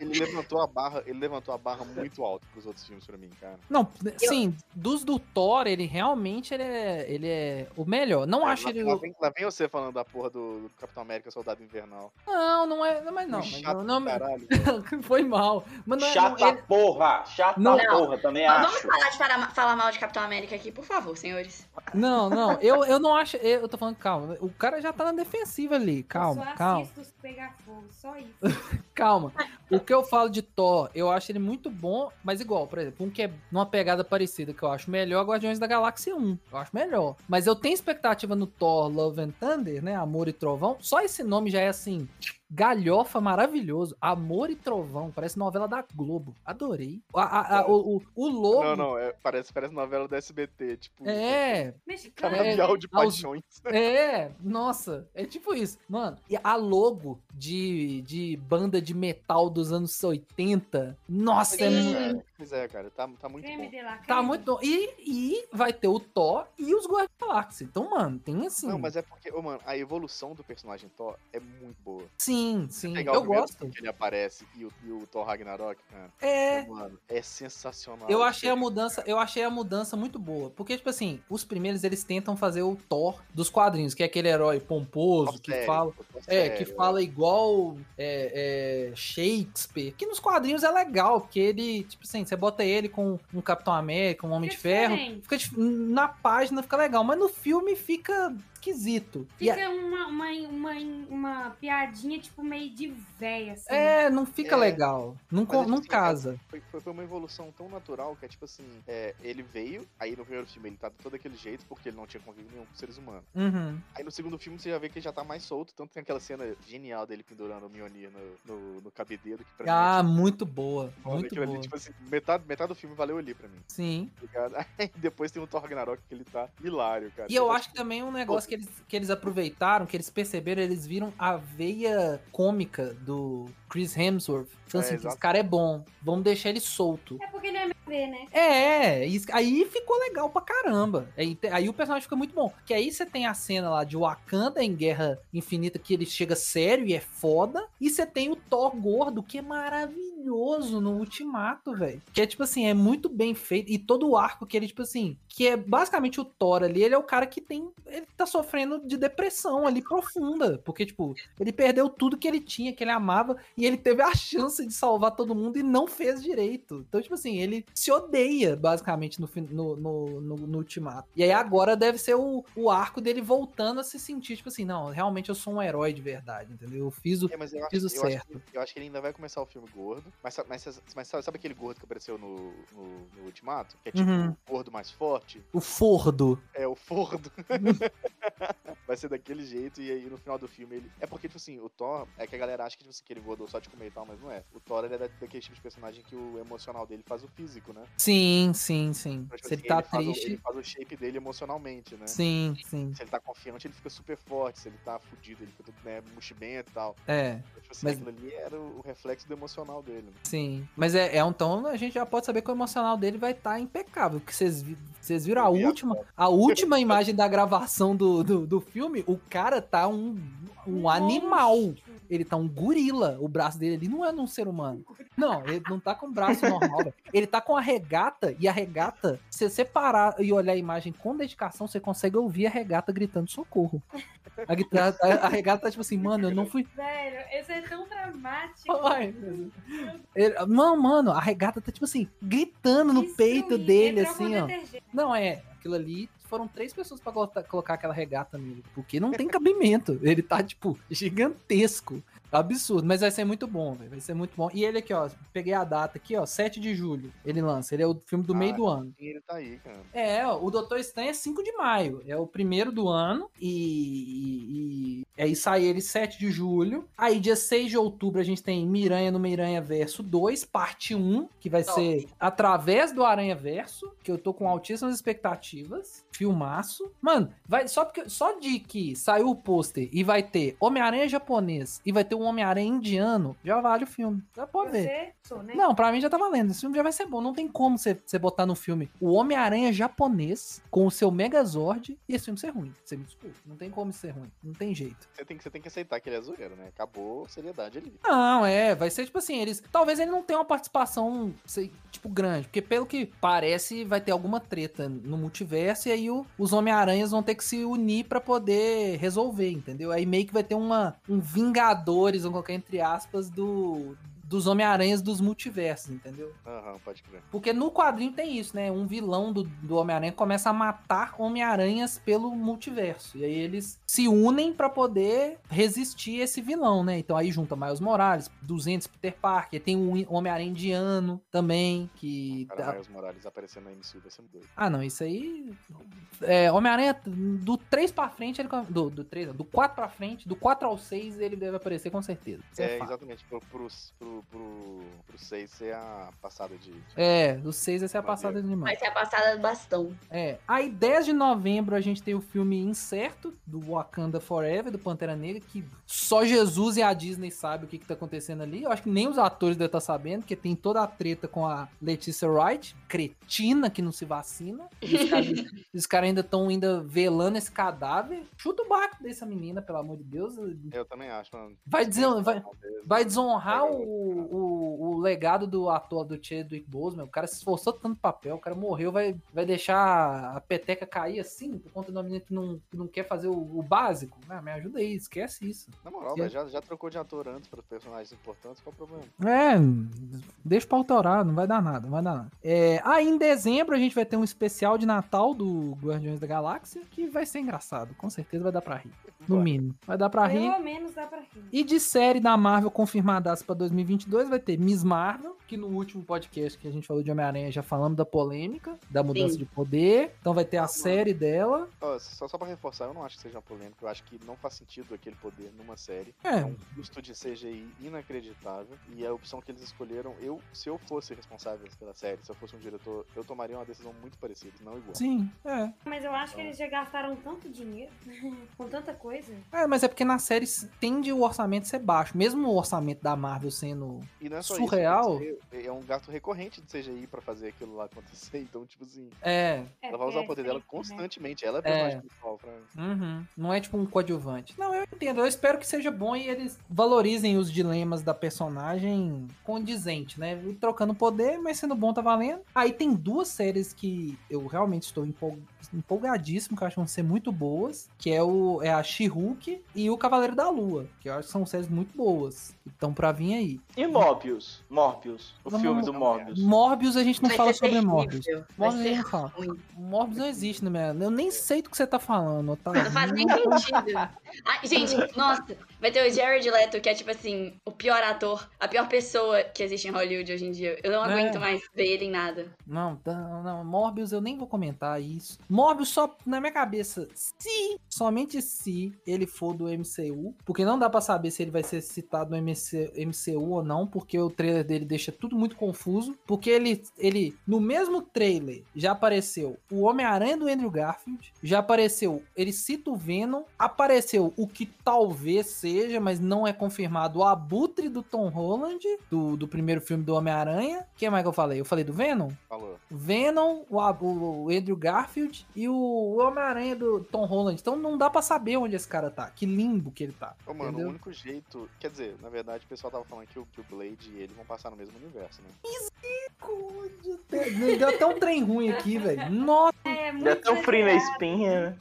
Speaker 3: Ele levantou a barra, ele levantou a barra muito alto pros outros filmes pra mim, cara.
Speaker 1: Não, sim, dos do Thor, ele realmente ele é, ele é o melhor. Não acho
Speaker 3: lá,
Speaker 1: ele.
Speaker 3: lá, vem, lá vem você falando da porra do, do Capitão América Soldado Invernal.
Speaker 1: Não, não é. Não, mas não. Mas
Speaker 3: chato
Speaker 1: não, não-
Speaker 3: caralho.
Speaker 1: foi mal. Mas não é.
Speaker 4: Chata
Speaker 1: não, ele-
Speaker 4: porra! Chata
Speaker 1: Não.
Speaker 4: porra, também
Speaker 5: Mas vamos
Speaker 4: acho.
Speaker 5: parar de falar, falar mal de Capitão América aqui, por favor, senhores.
Speaker 1: não, não, eu, eu não acho. Eu tô falando, calma. O cara já tá na defensiva ali. Calma,
Speaker 2: eu só
Speaker 1: calma,
Speaker 2: assisto os pegar fogo, só isso.
Speaker 1: calma. O que eu falo de Thor, eu acho ele muito bom, mas igual, por exemplo, um que é numa pegada parecida que eu acho melhor, é Guardiões da Galáxia 1. Eu acho melhor. Mas eu tenho expectativa no Thor Love and Thunder, né? Amor e Trovão. Só esse nome já é assim. Galhofa maravilhoso. Amor e Trovão. Parece novela da Globo. Adorei. A- a- a- o, o, o logo.
Speaker 3: Não, não, é, parece, parece novela do SBT, tipo.
Speaker 1: É.
Speaker 3: Canavial de
Speaker 1: aos-
Speaker 3: paixões.
Speaker 1: é, nossa, é tipo isso. Mano, e a logo de, de banda de metal dos anos 80, nossa, é
Speaker 5: Sim.
Speaker 3: É, é, cara, tá, tá muito
Speaker 2: Creme
Speaker 3: bom.
Speaker 2: la
Speaker 1: tá muito bom. E, e vai ter o Thor e os Guardiões da Galáxia. Então, mano, tem assim.
Speaker 3: Não, mas é porque, ô, mano, a evolução do personagem Thor é muito boa.
Speaker 1: Sim, sim, eu gosto.
Speaker 3: que ele aparece e o, e o Thor Ragnarok, cara,
Speaker 1: É,
Speaker 3: mano, é sensacional.
Speaker 1: Eu achei a mudança, eu achei a mudança muito boa, porque tipo assim, os primeiros eles tentam fazer o Thor dos quadrinhos, que é aquele herói pomposo
Speaker 3: Thor
Speaker 1: que
Speaker 3: sério,
Speaker 1: fala, é,
Speaker 3: sério,
Speaker 1: que fala igual é, é, Shakespeare, que nos quadrinhos é legal, porque ele, tipo assim, você bota ele com um Capitão América, um Homem de Ferro, fica na página fica legal, mas no filme fica esquisito. E a-
Speaker 2: Fica uma, uma, uma, uma piadinha, tipo, meio de véia, assim.
Speaker 1: é, não fica
Speaker 3: É.
Speaker 1: legal, não,
Speaker 3: Mas, tipo
Speaker 1: não
Speaker 3: assim,
Speaker 1: casa.
Speaker 3: Foi, foi, foi uma evolução tão natural que é tipo assim, é, ele veio, aí no primeiro filme ele tá de todo aquele jeito, porque ele não tinha convívio nenhum com seres humanos.
Speaker 1: Uhum.
Speaker 3: Aí no segundo filme você já vê que ele já tá mais solto, tanto tem aquela cena genial dele pendurando o Mjolnir no, no, no cabedeiro, que pra
Speaker 1: Ah,
Speaker 3: mim é
Speaker 1: muito boa,
Speaker 3: tipo,
Speaker 1: muito
Speaker 3: aquilo ali,
Speaker 1: boa.
Speaker 3: tipo assim, metade, metade do filme valeu ali pra mim,
Speaker 1: Sim.
Speaker 3: tá depois tem o Thor Ragnarok que ele tá hilário, cara.
Speaker 1: E eu
Speaker 3: Tipo
Speaker 1: acho que também um negócio que eles, que eles aproveitaram, que eles perceberam, eles viram a veia cômica do Chris Hemsworth. Então,
Speaker 3: É,
Speaker 1: assim,
Speaker 3: exato.
Speaker 1: esse cara é bom, vamos deixar ele solto.
Speaker 2: É porque ele é ver, né?
Speaker 1: É, isso- aí ficou legal pra caramba. Aí, aí o personagem fica muito bom. Que aí você tem a cena lá de Wakanda em Guerra Infinita, que ele chega sério e é foda. E você tem o Thor gordo, que é maravilhoso no Ultimato, velho. Que é tipo assim, é muito bem feito. E todo o arco que ele, tipo assim, que é basicamente o Thor ali, ele é o cara que tem. Ele tá sofrendo de depressão ali profunda. Porque, tipo, ele perdeu tudo que ele tinha, que ele amava, e ele teve a chance de salvar todo mundo e não fez direito. Então, tipo assim, ele se odeia, basicamente, no, no, no, no, no Ultimato. E aí agora deve ser o, o arco dele voltando a se sentir, tipo assim, não, realmente eu sou um herói de verdade, entendeu? Eu fiz o.
Speaker 3: É, mas eu acho,
Speaker 1: Fiz o
Speaker 3: eu, acho
Speaker 1: certo.
Speaker 3: que, eu acho que ele ainda vai começar o filme gordo. Mas, mas, mas sabe, aquele gordo que apareceu no, no, no Ultimato? Que é tipo
Speaker 1: Uhum.
Speaker 3: o gordo mais forte?
Speaker 1: O Fordo.
Speaker 3: É o Fordo. vai ser daquele jeito. E aí no final do filme ele. É porque, tipo assim, o Thor. É que a galera acha que, tipo assim, que ele engordou só de comer e tal, mas não é. O Thor ele é da- daquele tipo de personagem que o emocional dele faz o físico. né?
Speaker 1: Sim, sim, sim.
Speaker 3: Então, tipo
Speaker 1: Se ele
Speaker 3: assim,
Speaker 1: tá
Speaker 3: faz o-
Speaker 1: triste.
Speaker 3: ele faz o shape dele emocionalmente, né?
Speaker 1: Sim, sim.
Speaker 3: Se ele tá confiante, ele fica super forte. Se ele tá fudido, ele fica todo né, e tal.
Speaker 1: É,
Speaker 3: Então, tipo assim,
Speaker 1: Mas-
Speaker 3: aquilo ali era o reflexo do emocional dele. Né?
Speaker 1: sim. Mas é, é um tom, a gente já pode saber que o emocional dele vai estar impecável. Porque vocês vi- vocês viram a
Speaker 3: a
Speaker 1: última, a última imagem da gravação do, do, do filme, o cara tá um, um animal. Ele tá um gorila. O braço dele ali não é um ser humano. Não, ele não tá com o braço normal. Ele tá com a regata e a regata, se você parar e olhar a imagem com dedicação, você consegue ouvir a regata gritando socorro. A, guitarra- a, a regata tá tipo assim, mano, eu não fui.
Speaker 2: Velho, esse é tão dramático.
Speaker 1: Ai. Ele- não, mano, a regata tá tipo assim, gritando no peito
Speaker 2: Destruir,
Speaker 1: dele, assim, ó. Não, é, aquilo ali foram três pessoas pra colocar, aquela regata nele. Porque não tem cabimento. Ele tá, tipo, gigantesco. Absurdo, mas vai ser muito bom, velho. Vai ser muito bom. E ele aqui, ó, peguei a data aqui, ó, 7 de julho. Ele lança. Ele é o filme do meio
Speaker 3: Ah,
Speaker 1: do ano.
Speaker 3: Ele tá aí, cara.
Speaker 1: É, ó, o Doutor Estranho é 5 de maio. É o primeiro do ano. E, e aí sai ele 7 de julho. Aí, dia 6 de outubro, a gente tem Miranha no Miranha Verso 2, parte 1, que vai
Speaker 5: Top.
Speaker 1: ser através do Aranha Verso, que eu tô com altíssimas expectativas. Filmaço. Mano, vai só porque só de que saiu o pôster e vai ter Homem-Aranha japonês e vai ter um Homem-Aranha indiano, já vale o filme. Já pode ver.
Speaker 2: Sou, né?
Speaker 1: Não, pra mim já tá valendo. Esse filme já vai ser bom. Não tem como você, você botar no filme o Homem-Aranha japonês com o seu Megazord e esse filme ser ruim. Você me desculpa. Não tem como ser ruim. Não tem jeito.
Speaker 3: Você tem, que- você tem que aceitar que ele é zoeiro, né? Acabou a seriedade ali.
Speaker 1: Não, é. Vai ser tipo assim, eles. Talvez ele não tenha uma participação, sei, tipo, grande. Porque pelo que parece, vai ter alguma treta no multiverso. E aí o- os Homem-Aranhas vão ter que se unir pra poder resolver, entendeu? Aí meio que vai ter uma, um Vingadores, vamos colocar entre aspas, do. Dos Homem-Aranhas dos multiversos, entendeu?
Speaker 3: Aham, pode crer.
Speaker 1: Porque no quadrinho tem isso, né? Um vilão do, do Homem-Aranha começa a matar Homem-Aranhas pelo multiverso. E aí eles se unem pra poder resistir esse vilão, né? Então aí junta Miles Morales, 200 Peter Parker, tem um Homem-Aranha indiano também, que...
Speaker 3: Cara, Miles Morales aparecendo na MCU vai ser muito doido.
Speaker 1: Ah, não, isso aí... É, Homem-Aranha, do 3 pra frente, ele... Do, do, 3, não, do 4 pra frente, do 4 ao 6, ele deve aparecer com certeza. Isso é,
Speaker 3: É, exatamente. Pro, pro, pro, pro, pro 6 ser a passada de.
Speaker 1: É, do 6 vai ser a passada de mão.
Speaker 5: Vai ser a passada do bastão.
Speaker 1: É. Aí, 10 de novembro, a gente tem o filme Incerto, do Wakanda Forever, do Pantera Negra, que só Jesus e a Disney sabem o que, que tá acontecendo ali. Eu acho que nem os atores devem estar sabendo, porque tem toda a treta com a Leticia Wright, cretina que não se vacina. Os caras os caras ainda estão ainda velando esse cadáver. Chuta o barco dessa menina, pelo amor de Deus.
Speaker 3: Eu também acho, mano.
Speaker 1: Vai dizer- vai- Vai desonrar
Speaker 3: É,
Speaker 1: o, o, o legado do ator do Chadwick Boseman. O cara se esforçou tanto no papel, o cara morreu, vai, vai deixar a peteca cair assim, por conta de uma menina que não, que não quer fazer o, o básico. Ah, me ajuda aí, esquece isso.
Speaker 3: Na moral,
Speaker 1: É.
Speaker 3: já, já trocou de ator antes para personagens importantes, qual o problema?
Speaker 1: É, deixa pra autorar, não vai dar nada, não vai dar nada. É, aí em dezembro a gente vai ter um especial de Natal do Guardiões da Galáxia, que vai ser engraçado, com certeza vai dar pra rir. No
Speaker 3: Vai.
Speaker 1: mínimo, vai dar pra rir.
Speaker 2: Pelo menos dá pra rir.
Speaker 1: E de série da Marvel confirmadas pra 2022 vai ter Miss Marvel, que no último podcast que a gente falou de Homem-Aranha já falamos da polêmica, da mudança
Speaker 5: Sim.
Speaker 1: de poder. Então vai ter a série dela.
Speaker 3: Só, só pra reforçar, eu não acho que seja uma polêmica, eu acho que não faz sentido aquele poder numa série.
Speaker 1: É.
Speaker 3: um custo de CGI inacreditável. E a opção que eles escolheram, eu, se eu fosse responsável pela série, se eu fosse um diretor, eu tomaria uma decisão muito parecida, não igual.
Speaker 1: Sim, é.
Speaker 2: Mas eu acho que eles já gastaram tanto dinheiro com tanta coisa.
Speaker 1: É, mas é porque na série tende o orçamento ser baixo. Mesmo o orçamento da Marvel sendo.
Speaker 3: E não é só
Speaker 1: Surreal.
Speaker 3: isso, é um gasto recorrente de CGI pra fazer aquilo lá acontecer. Então, tipo assim,
Speaker 1: É.
Speaker 2: É,
Speaker 3: ela vai usar o
Speaker 2: é
Speaker 3: poder dela
Speaker 2: diferente, né?
Speaker 3: constantemente. Ela é a personagem principal pra
Speaker 1: Uhum. Não é tipo um coadjuvante. Não, eu entendo. Eu espero que seja bom e eles valorizem os dilemas da personagem condizente, né? E Trocando poder, mas sendo bom tá valendo. Aí tem duas séries que eu realmente estou empol- empolgadíssimo, que eu acho que vão ser muito boas, que é, o, é a She-Hulk e o Cavaleiro da Lua, que eu acho que são séries muito boas. que estão pra vir aí.
Speaker 4: E Morbius? Morbius. O
Speaker 1: Vamos-
Speaker 4: filme do Morbius.
Speaker 1: Morbius a gente não
Speaker 5: Vai
Speaker 1: fala sobre
Speaker 5: terrível.
Speaker 1: Morbius.
Speaker 5: Vai
Speaker 1: Morbius a gente não fala.
Speaker 5: ruim.
Speaker 1: Morbius não existe na minha. Eu nem sei do que você tá falando, Otávio.
Speaker 5: Não faz nem sentido. Ai, gente, nossa, vai ter o Jared Leto, que é tipo assim, o pior ator, a pior pessoa que existe em Hollywood hoje em dia. Eu não
Speaker 1: É.
Speaker 5: aguento mais ver ele em nada.
Speaker 1: Não, não, não, Morbius eu nem vou comentar isso. Morbius só na minha cabeça, se, somente se ele for do MCU, porque não dá pra saber se ele vai ser citado no MC, MCU ou não, porque o trailer dele deixa tudo muito confuso, porque ele, ele no mesmo trailer já apareceu o Homem-Aranha do Andrew Garfield, já apareceu, ele cita o Venom, apareceu o que talvez seja, mas não é confirmado, o Abutre do Tom Holland, do, do primeiro filme do Homem-Aranha. Quem mais que eu falei? Eu falei do Venom?
Speaker 3: Falou.
Speaker 1: Venom, o, o Andrew Garfield e o Homem-Aranha do Tom Holland. Então não dá pra saber onde esse cara tá. Que limbo que ele tá.
Speaker 3: Ô, mano,
Speaker 1: entendeu?
Speaker 3: o único jeito. Quer dizer, na verdade, o pessoal tava falando que o, que o Blade e ele vão passar no mesmo universo, né?
Speaker 1: Deu até um trem ruim aqui, velho. Nossa,
Speaker 2: É muito
Speaker 4: Deu até um frio na espinha, né?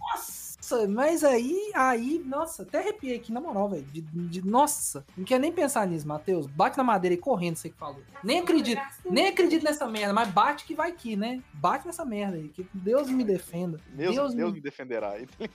Speaker 1: Mas aí, aí, nossa, até arrepiei aqui, na moral, velho. De, de- nossa, não quer nem pensar nisso, Matheus. Bate na madeira aí correndo, você que falou. Nem acredito, nem acredito nessa merda, mas bate que vai aqui, né? Bate nessa merda aí, que Deus me defenda.
Speaker 3: Deus,
Speaker 1: Deus
Speaker 3: Deus,
Speaker 1: me-
Speaker 3: me defenderá.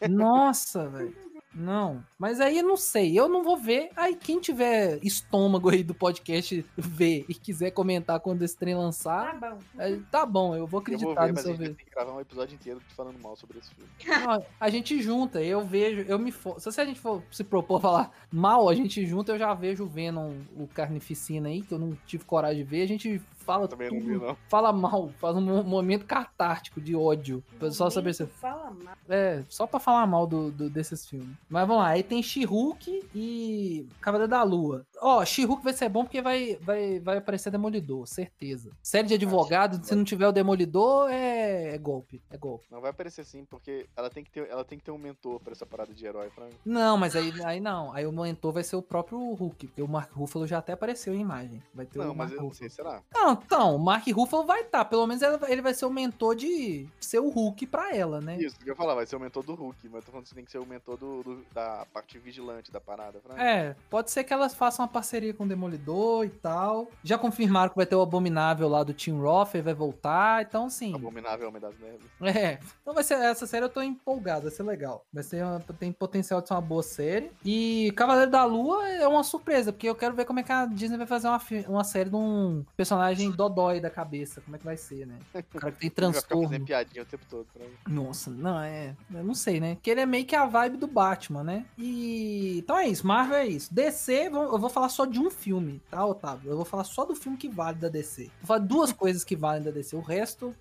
Speaker 1: Nossa, velho. Não. Mas aí eu não sei. Eu não vou ver. Aí quem tiver estômago aí do podcast ver e quiser comentar quando esse trem
Speaker 2: Tá
Speaker 1: lançar,
Speaker 2: bom.
Speaker 1: aí tá bom, eu vou
Speaker 3: Eu vou
Speaker 1: acreditar
Speaker 3: ver,
Speaker 1: no
Speaker 3: mas a
Speaker 1: seu ver.
Speaker 3: ter que gravar um episódio inteiro falando mal sobre esse filme.
Speaker 1: Não, a gente junta, eu vejo, eu me for... Se a gente for se propor falar mal, a gente junta, eu já vejo o Venom, o Carnificina aí, que eu não tive coragem de ver, a gente fala
Speaker 3: Também não
Speaker 1: tudo,
Speaker 3: vi, não.
Speaker 1: fala mal, faz um mo- momento catártico de ódio. Pra só saber se
Speaker 2: Fala mal.
Speaker 1: É, só pra falar mal do, do- desses filmes. Mas vamos lá, aí tem She-Hulk e Cavaleiro da Lua. Ó, She-Hulk vai ser bom porque vai, vai, vai aparecer Demolidor, certeza. Série de advogado, se não tiver o Demolidor, é, é golpe, é golpe.
Speaker 3: Não vai aparecer sim, porque ela tem que ter, ela tem que ter um mentor pra essa parada de herói, Frank.
Speaker 1: Não, mas aí, aí não, aí o mentor vai ser o próprio Hulk, porque o Mark Ruffalo já até apareceu em imagem. Vai ter
Speaker 3: Não,
Speaker 1: o
Speaker 3: mas
Speaker 1: Mark
Speaker 3: eu não sei, será?
Speaker 1: Não, então, o Mark Ruffalo vai estar, pelo menos ele, vai ser o mentor de ser o Hulk pra ela, né?
Speaker 3: Isso, que eu ia falar, vai ser o mentor do Hulk, mas eu tô falando que você tem que ser o mentor do, do- da parte vigilante da parada, Frank.
Speaker 1: É, pode ser que elas façam uma parceria com o Demolidor e tal. Já confirmaram que vai ter o Abominável lá do Tim Roth, ele vai voltar, então sim.
Speaker 3: Abominável Homem das Neves.
Speaker 1: É, então vai ser essa série eu tô empolgado, vai ser legal. Vai ser uma- tem potencial de ser uma boa série. E Cavaleiro da Lua é uma surpresa, porque eu quero ver como é que a Disney vai fazer uma, uma série de um personagem dodói da cabeça, como é que vai ser, né? O cara que tem
Speaker 3: Ele vai ficar
Speaker 1: transtorno.
Speaker 3: piadinha o tempo todo, Frank.
Speaker 1: Nossa, não, é. Eu não sei, né? Que ele é meio que a vibe do Batman, né? E. Então é isso, Marvel é isso. DC, eu vou falar só de um filme, tá, Otávio? Eu vou falar só do filme que vale da DC. Vou falar duas coisas que valem da DC. O resto,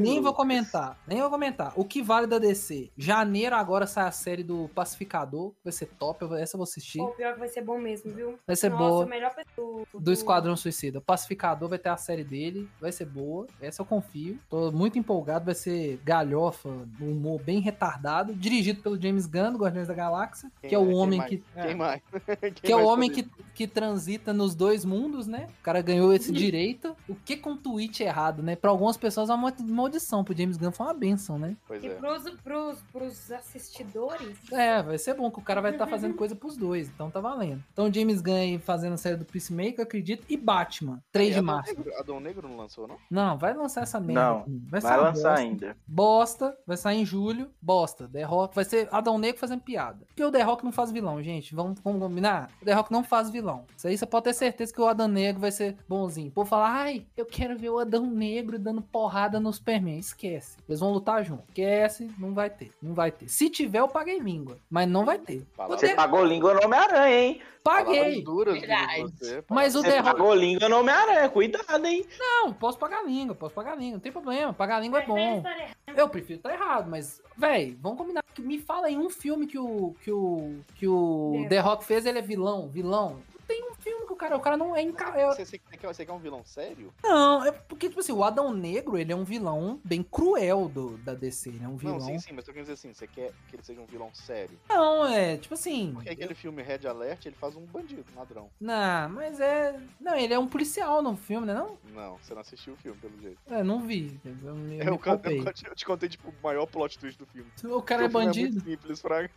Speaker 1: nem vou comentar. Nem vou comentar. O que vale da DC? Janeiro agora sai a série do Pacificador. Vai ser top. Essa eu vou assistir.
Speaker 2: Pô, pior que vai ser bom mesmo, viu?
Speaker 1: Vai ser
Speaker 2: Nossa,
Speaker 1: boa.
Speaker 2: melhor pessoa
Speaker 1: Do Esquadrão Suicida. O Pacificador vai ter a série dele, vai ser boa. Essa eu confio. Tô muito empolgado, vai ser galhofa, um humor bem retardado. Dirigido pelo James Gunn, do Guardiões da Galáxia,
Speaker 3: Quem
Speaker 1: que é o
Speaker 3: mais?
Speaker 1: Homem
Speaker 3: mais?
Speaker 1: que.
Speaker 3: Quem mais? Quem
Speaker 1: Que é o
Speaker 3: mais
Speaker 1: homem que, que transita nos dois mundos, né? O cara ganhou esse direito. O que com tweet errado, né? Pra algumas pessoas é uma maldição. Pro James Gunn foi uma benção, né?
Speaker 3: Pois
Speaker 2: E
Speaker 3: é.
Speaker 2: pros, pros, pros assistidores,
Speaker 1: É, vai ser bom que o cara vai estar fazendo coisa pros dois, então tá valendo. Então James Gunn aí fazendo a série do Peacemaker, eu acredito, e Batman, 3
Speaker 3: E
Speaker 1: de março.
Speaker 3: Negro- Adão Negro não lançou, não?
Speaker 1: Não, vai lançar essa merda.
Speaker 4: Não. Vai
Speaker 1: uma
Speaker 4: lançar
Speaker 1: bosta.
Speaker 4: ainda.
Speaker 1: Bosta, vai sair em julho. Bosta, The Rock vai ser Adão Negro fazendo piada. Porque o The Rock não faz vilão, gente. Vamos, vamos combinar? O The Rock não faz vilão. Isso aí você pode ter certeza que o Adão Negro vai ser bonzinho. Por falar, ai, eu quero ver o Adão Negro dando porrada no Superman. Esquece. Eles vão lutar junto. Esquece, não vai ter. Não vai ter. Se tiver, eu paguei língua. Mas não vai ter.
Speaker 4: Você pagou língua no Homem-Aranha, hein?
Speaker 1: Paguei.
Speaker 3: duras você,
Speaker 1: Mas o Rock.
Speaker 4: pagou língua no Homem-Aranha, cuidado, hein?
Speaker 1: Não, posso pagar língua, posso pagar língua. Não tem problema. Pagar língua é bom.
Speaker 2: estar errado.
Speaker 1: Eu prefiro estar errado, mas, véi, vamos combinar. que Me fala em um filme que o que o que o
Speaker 2: The
Speaker 1: Rock fez, ele é vilão, vilão. Tem um filme que o cara, o cara não é é-
Speaker 3: Você, você, quer, você quer um vilão sério?
Speaker 1: Não, é porque tipo assim, o Adão Negro, ele é um vilão bem cruel do da DC, ele é um vilão.
Speaker 3: Não, sim, sim, mas eu quero dizer assim, você quer que ele seja um vilão sério?
Speaker 1: Não, é, tipo assim,
Speaker 3: Porque aquele filme Red Alert, ele faz um bandido, um ladrão.
Speaker 1: não, mas é, não, ele é um policial no filme, né, não?
Speaker 3: Não, você não assistiu o filme, pelo jeito.
Speaker 1: É, não vi, eu me,
Speaker 3: Eu,
Speaker 1: me
Speaker 3: eu,
Speaker 1: poupei.
Speaker 3: eu te contei, tipo, o maior plot twist do filme.
Speaker 1: O cara é bandido?
Speaker 3: muito simples, Fraga.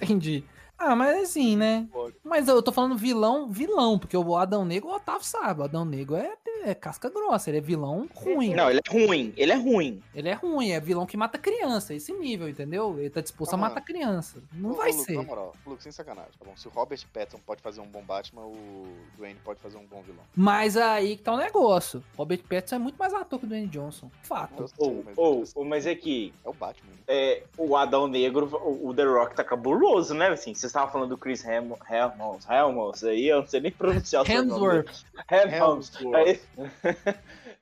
Speaker 1: Entendi. Ah, mas assim, né? Mas eu tô falando vilão, vilão, porque o Adão Negro, o Otávio sabe, o Adão Negro é, é casca grossa, ele é vilão ruim.
Speaker 4: Não, ele é ruim. Ele é ruim.
Speaker 1: Ele é ruim, é vilão que mata criança, esse nível, entendeu? Ele tá disposto
Speaker 3: Ah,
Speaker 1: a matar criança. Não vai
Speaker 3: Luke,
Speaker 1: ser.
Speaker 3: Na moral, Luke, sem sacanagem, tá bom? Se o Robert Pattinson pode fazer um bom Batman, o Dwayne pode fazer um bom vilão.
Speaker 1: Mas aí que tá o negócio. Robert Pattinson é muito mais ator que o Dwayne Johnson. Fato.
Speaker 4: Ou,
Speaker 3: mas-
Speaker 4: ou, ou, mas é que
Speaker 3: É o Batman. né?
Speaker 4: é, o Adão Negro, o, o The Rock tá cabuloso, né? Assim, você estava falando do Chris Hemsworth, Hemsworth aí, eu não sei nem pronunciar o seu nome.
Speaker 1: Hemsworth.
Speaker 4: Hemsworth. Aí-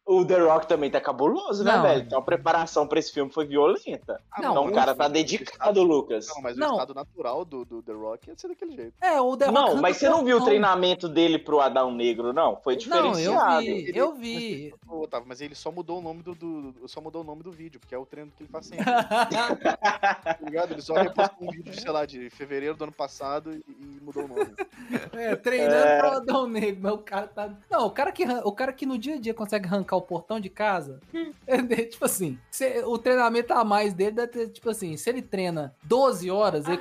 Speaker 4: o The Rock também tá cabuloso, né,
Speaker 1: Não.
Speaker 4: velho? Então a preparação pra esse filme foi violenta.
Speaker 3: Ah,
Speaker 1: Não,
Speaker 4: então
Speaker 3: mas
Speaker 4: o cara tá dedicado, Lucas.
Speaker 3: Não, mas
Speaker 1: Não.
Speaker 3: o estado natural do, do The Rock ia ser daquele jeito.
Speaker 1: É, o The Rock
Speaker 4: Não, mas você não viu o treinamento dele pro Adão Negro, não? Foi
Speaker 1: Não,
Speaker 4: diferenciado.
Speaker 1: eu vi, eu vi.
Speaker 3: Ô, Otávio, mas ele só mudou o nome do, do- só mudou o nome do vídeo, porque é o treino que ele faz sempre. tá ligado? Ele só repostou um vídeo, sei lá, de fevereiro do ano passado e, e mudou o nome.
Speaker 1: É, treinando
Speaker 4: É.
Speaker 1: pro Adão Negro, mas o cara tá. Não, o cara que, o cara que no dia a dia consegue arrancar o portão de casa, é, de- tipo assim, se- o treinamento a mais dele deve ter, tipo assim, se ele treina 12 horas, ele,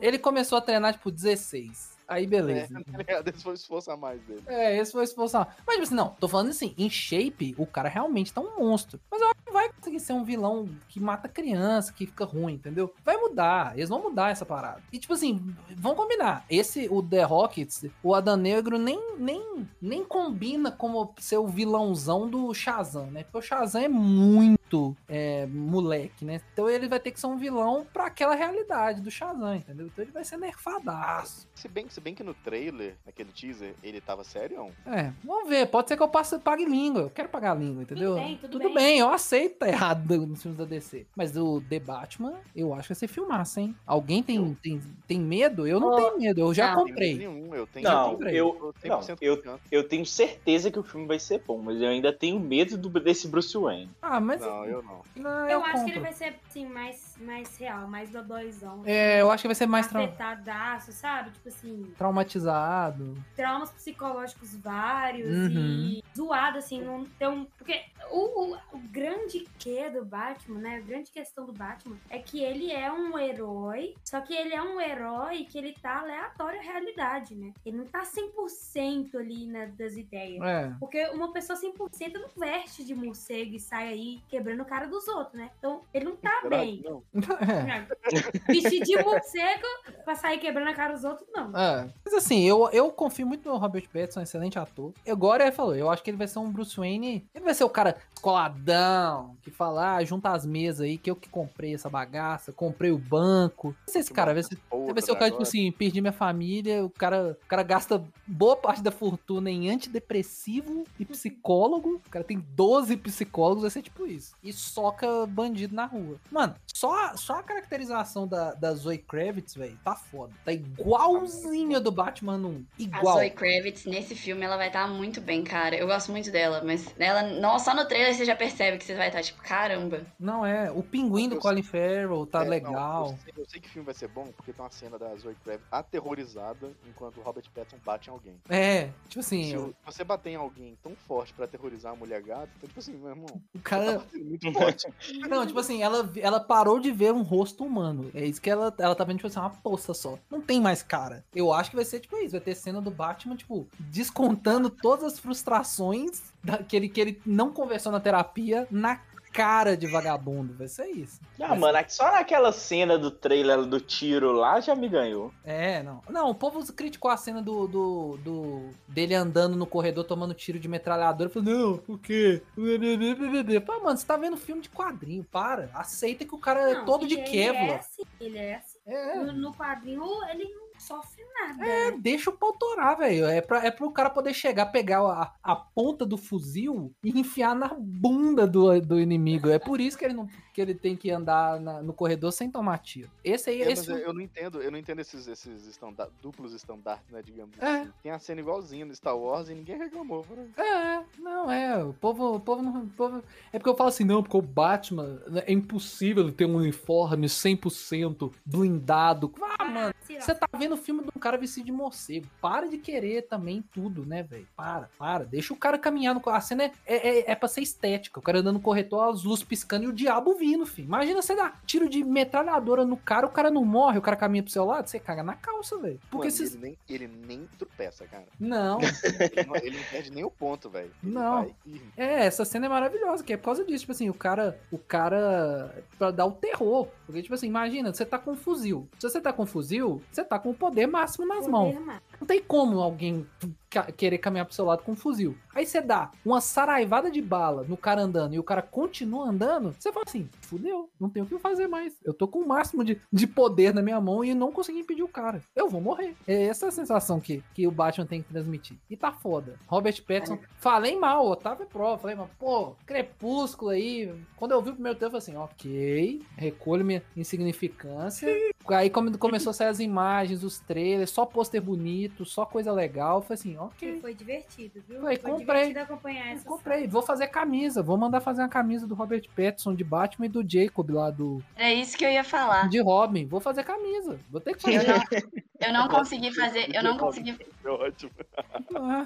Speaker 1: ele começou a treinar, tipo, 16. Aí beleza.
Speaker 3: Tá ligado? Esse foi a mais dele.
Speaker 1: É, esse foi o esforço. Mas, tipo assim, não, tô falando assim, em shape, o cara realmente tá um monstro. Mas eu acho que não vai conseguir ser um vilão que mata criança, que fica ruim, entendeu? Vai mudar, eles vão mudar essa parada. E, tipo assim, vamos combinar. Esse, o The Rockets, o Adão Negro nem, nem, nem combina como ser o vilãozão do Shazam, né? Porque o Shazam é muito é, moleque, né? Então ele vai ter que ser um vilão pra aquela realidade do Shazam, entendeu? Então ele vai ser nerfadaço.
Speaker 3: Se bem, se bem que no trailer, naquele teaser, ele tava sério.
Speaker 1: É, vamos ver. Pode ser que eu passe, pague língua. Eu quero pagar língua, entendeu?
Speaker 2: bem, tudo
Speaker 1: bem.
Speaker 2: bem.
Speaker 1: eu aceito tá errado nos filmes da DC. Mas o The Batman, eu acho que vai ser filmaço, hein? Alguém tem, tem, tem medo? Eu não
Speaker 2: Ó,
Speaker 1: tenho medo, eu já
Speaker 5: não.
Speaker 1: comprei.
Speaker 3: Nenhum, eu tenho.
Speaker 4: Não,
Speaker 1: comprei.
Speaker 4: eu,
Speaker 3: eu
Speaker 4: não,
Speaker 3: 100%
Speaker 4: eu, eu tenho certeza que o filme vai ser bom, mas eu ainda tenho medo do, desse Bruce Wayne.
Speaker 1: Ah, mas.
Speaker 3: Não, eu não.
Speaker 1: não,
Speaker 2: Eu,
Speaker 1: eu,
Speaker 2: acho
Speaker 1: compro.
Speaker 2: que ele vai ser, assim, mais, mais real, mais dodóizão.
Speaker 1: É, eu acho que vai ser mais
Speaker 2: Afetadaço, sabe? Tipo assim,
Speaker 1: traumatizado.
Speaker 2: traumas psicológicos vários
Speaker 1: Uhum.
Speaker 2: e zoado, assim, não tem um... Porque o, o, o grande que do Batman, né? A grande questão do Batman é que ele é um herói, só que ele é um herói que ele tá aleatório à realidade, né? Ele não tá 100% ali né, das ideias.
Speaker 1: É.
Speaker 2: Porque uma pessoa 100% não veste de morcego e sai aí quebrando o cara dos outros, né? Então, ele não tá bem.
Speaker 3: Não,
Speaker 1: É.
Speaker 2: Vestir de morcego pra sair quebrando a cara dos outros, não.
Speaker 1: É. Mas assim, eu, eu confio muito no Robert Pattinson, excelente ator. E agora ele falou, eu acho que ele vai ser um Bruce Wayne. Ele vai ser o cara coladão, que fala, ah, junta as mesas aí, que eu que comprei essa bagaça, comprei o banco. Não sei esse cara, vai ser,
Speaker 3: outra
Speaker 1: vai ser o cara, tipo assim, perdi minha família, o cara, o cara gasta boa parte da fortuna em antidepressivo e psicólogo. O cara tem 12 psicólogos, vai ser tipo isso. E soca bandido na rua. Mano, só, só a caracterização da, da Zoe Kravitz, velho, tá foda. Tá igualzinha do Batman 1.
Speaker 5: A
Speaker 1: Igual.
Speaker 5: Zoe Kravitz, nesse filme, ela vai estar muito bem, cara. Eu gosto muito dela, mas ela, não, só no trailer você já percebe que você vai estar tipo, caramba.
Speaker 1: Não é, o pinguim do
Speaker 3: Eu
Speaker 1: Colin Farrell tá
Speaker 3: É, não,
Speaker 1: legal.
Speaker 3: eu, sei, eu sei que o filme vai ser bom porque tem uma cena da Zoe Kravitz aterrorizada enquanto o Robert Pattinson bate em alguém.
Speaker 1: É, tipo assim,
Speaker 3: Se
Speaker 1: o-
Speaker 3: você bater em alguém tão forte pra aterrorizar a mulher gata, então, tipo assim, meu irmão,
Speaker 1: o
Speaker 3: tá
Speaker 1: cara.
Speaker 3: batendo muito forte.
Speaker 1: Não, tipo assim, ela, ela parou de ver um rosto humano. É isso que ela, ela tá vendo, tipo assim, uma poça só. Não tem mais cara. Eu acho que vai ser tipo isso. Vai ter cena do Batman, tipo, descontando todas as frustrações da, que, ele, que ele não conversou na terapia na cara de vagabundo. Vai ser isso.
Speaker 4: Ah, mano, aqui- só naquela cena do trailer do tiro lá já me ganhou.
Speaker 1: É, não. Não, o povo criticou a cena do, do, do- dele andando no corredor tomando tiro de metralhadora. Falou, não, por quê? Pô, mano, você tá vendo filme de quadrinho, para. Aceita que o cara é
Speaker 2: Não,
Speaker 1: todo de
Speaker 2: ele
Speaker 1: Kevlar.
Speaker 2: É assim, ele é assim.
Speaker 1: É,
Speaker 2: No, no quadrinho, ele não sofre nada.
Speaker 1: É,
Speaker 2: né?
Speaker 1: deixa o pau torar, velho. É, pra, é pro cara poder chegar, pegar a, a ponta do fuzil e enfiar na bunda do, do inimigo. É por isso que ele, não, que ele tem que andar na- no corredor sem tomar tiro. Esse aí,
Speaker 3: É,
Speaker 1: esse
Speaker 3: mas eu não entendo, eu não entendo esses, esses estanda- duplos estandartes, né, digamos
Speaker 1: É.
Speaker 3: assim. Tem a cena igualzinha no Star Wars e ninguém reclamou.
Speaker 1: É, não, é. O povo, o povo não. o povo- É porque eu falo assim, não, porque o Batman né, é impossível ele ter um uniforme 100% blindado. Ah, mano. Você tá vendo o filme do um cara vestido de morcego. Para de querer também tudo, né, velho? Para, para. Deixa o cara caminhar no. A cena é, é, é, é pra ser estética. O cara andando no corretor, as luzes piscando e o diabo vindo, filho. Imagina você dar tiro de metralhadora no cara, o cara não morre, o cara caminha pro seu lado, você caga na calça, velho. Porque
Speaker 3: Mano,
Speaker 1: se.
Speaker 3: ele, nem, ele nem tropeça, cara.
Speaker 1: Não.
Speaker 3: Ele não, ele não perde nem o ponto, velho.
Speaker 1: Não.
Speaker 3: vai.
Speaker 1: É, essa cena é maravilhosa, que é por causa disso, tipo assim, o cara, o cara, pra dar o terror, porque, tipo assim, imagina, você tá com um fuzil, se você tá com um fuzil, você tá com o poder máximo nas mãos, não tem como alguém querer caminhar pro seu lado com um fuzil, aí você dá uma saraivada de bala no cara andando, e o cara continua andando, você fala assim, fudeu, não tem o que fazer mais, eu tô com o máximo de, de poder na minha mão e não consegui impedir o cara, eu vou morrer, é essa a sensação que, que o Batman tem que transmitir, e tá foda, Robert Pattinson, falei mal, Otávio é prova, falei mal, pô, Crepúsculo aí, quando eu vi o primeiro tempo, eu falei assim, ok, recolho minha insignificância, aí come- começou a sair as imagens, os trailers, só pôster bonito, só coisa legal, eu falei assim, ok,
Speaker 2: Foi divertido, viu? Foi
Speaker 1: comprei.
Speaker 2: divertido acompanhar essa
Speaker 1: comprei, vou fazer camisa, vou mandar fazer uma camisa do Robert Pattinson de Batman e do Jacob lá do
Speaker 5: Era isso que eu ia falar.
Speaker 1: de Robin, vou fazer camisa, vou ter que
Speaker 5: Eu
Speaker 1: fazer.
Speaker 5: não, eu não consegui fazer. Eu não consegui.
Speaker 3: É ótimo.
Speaker 1: Ah,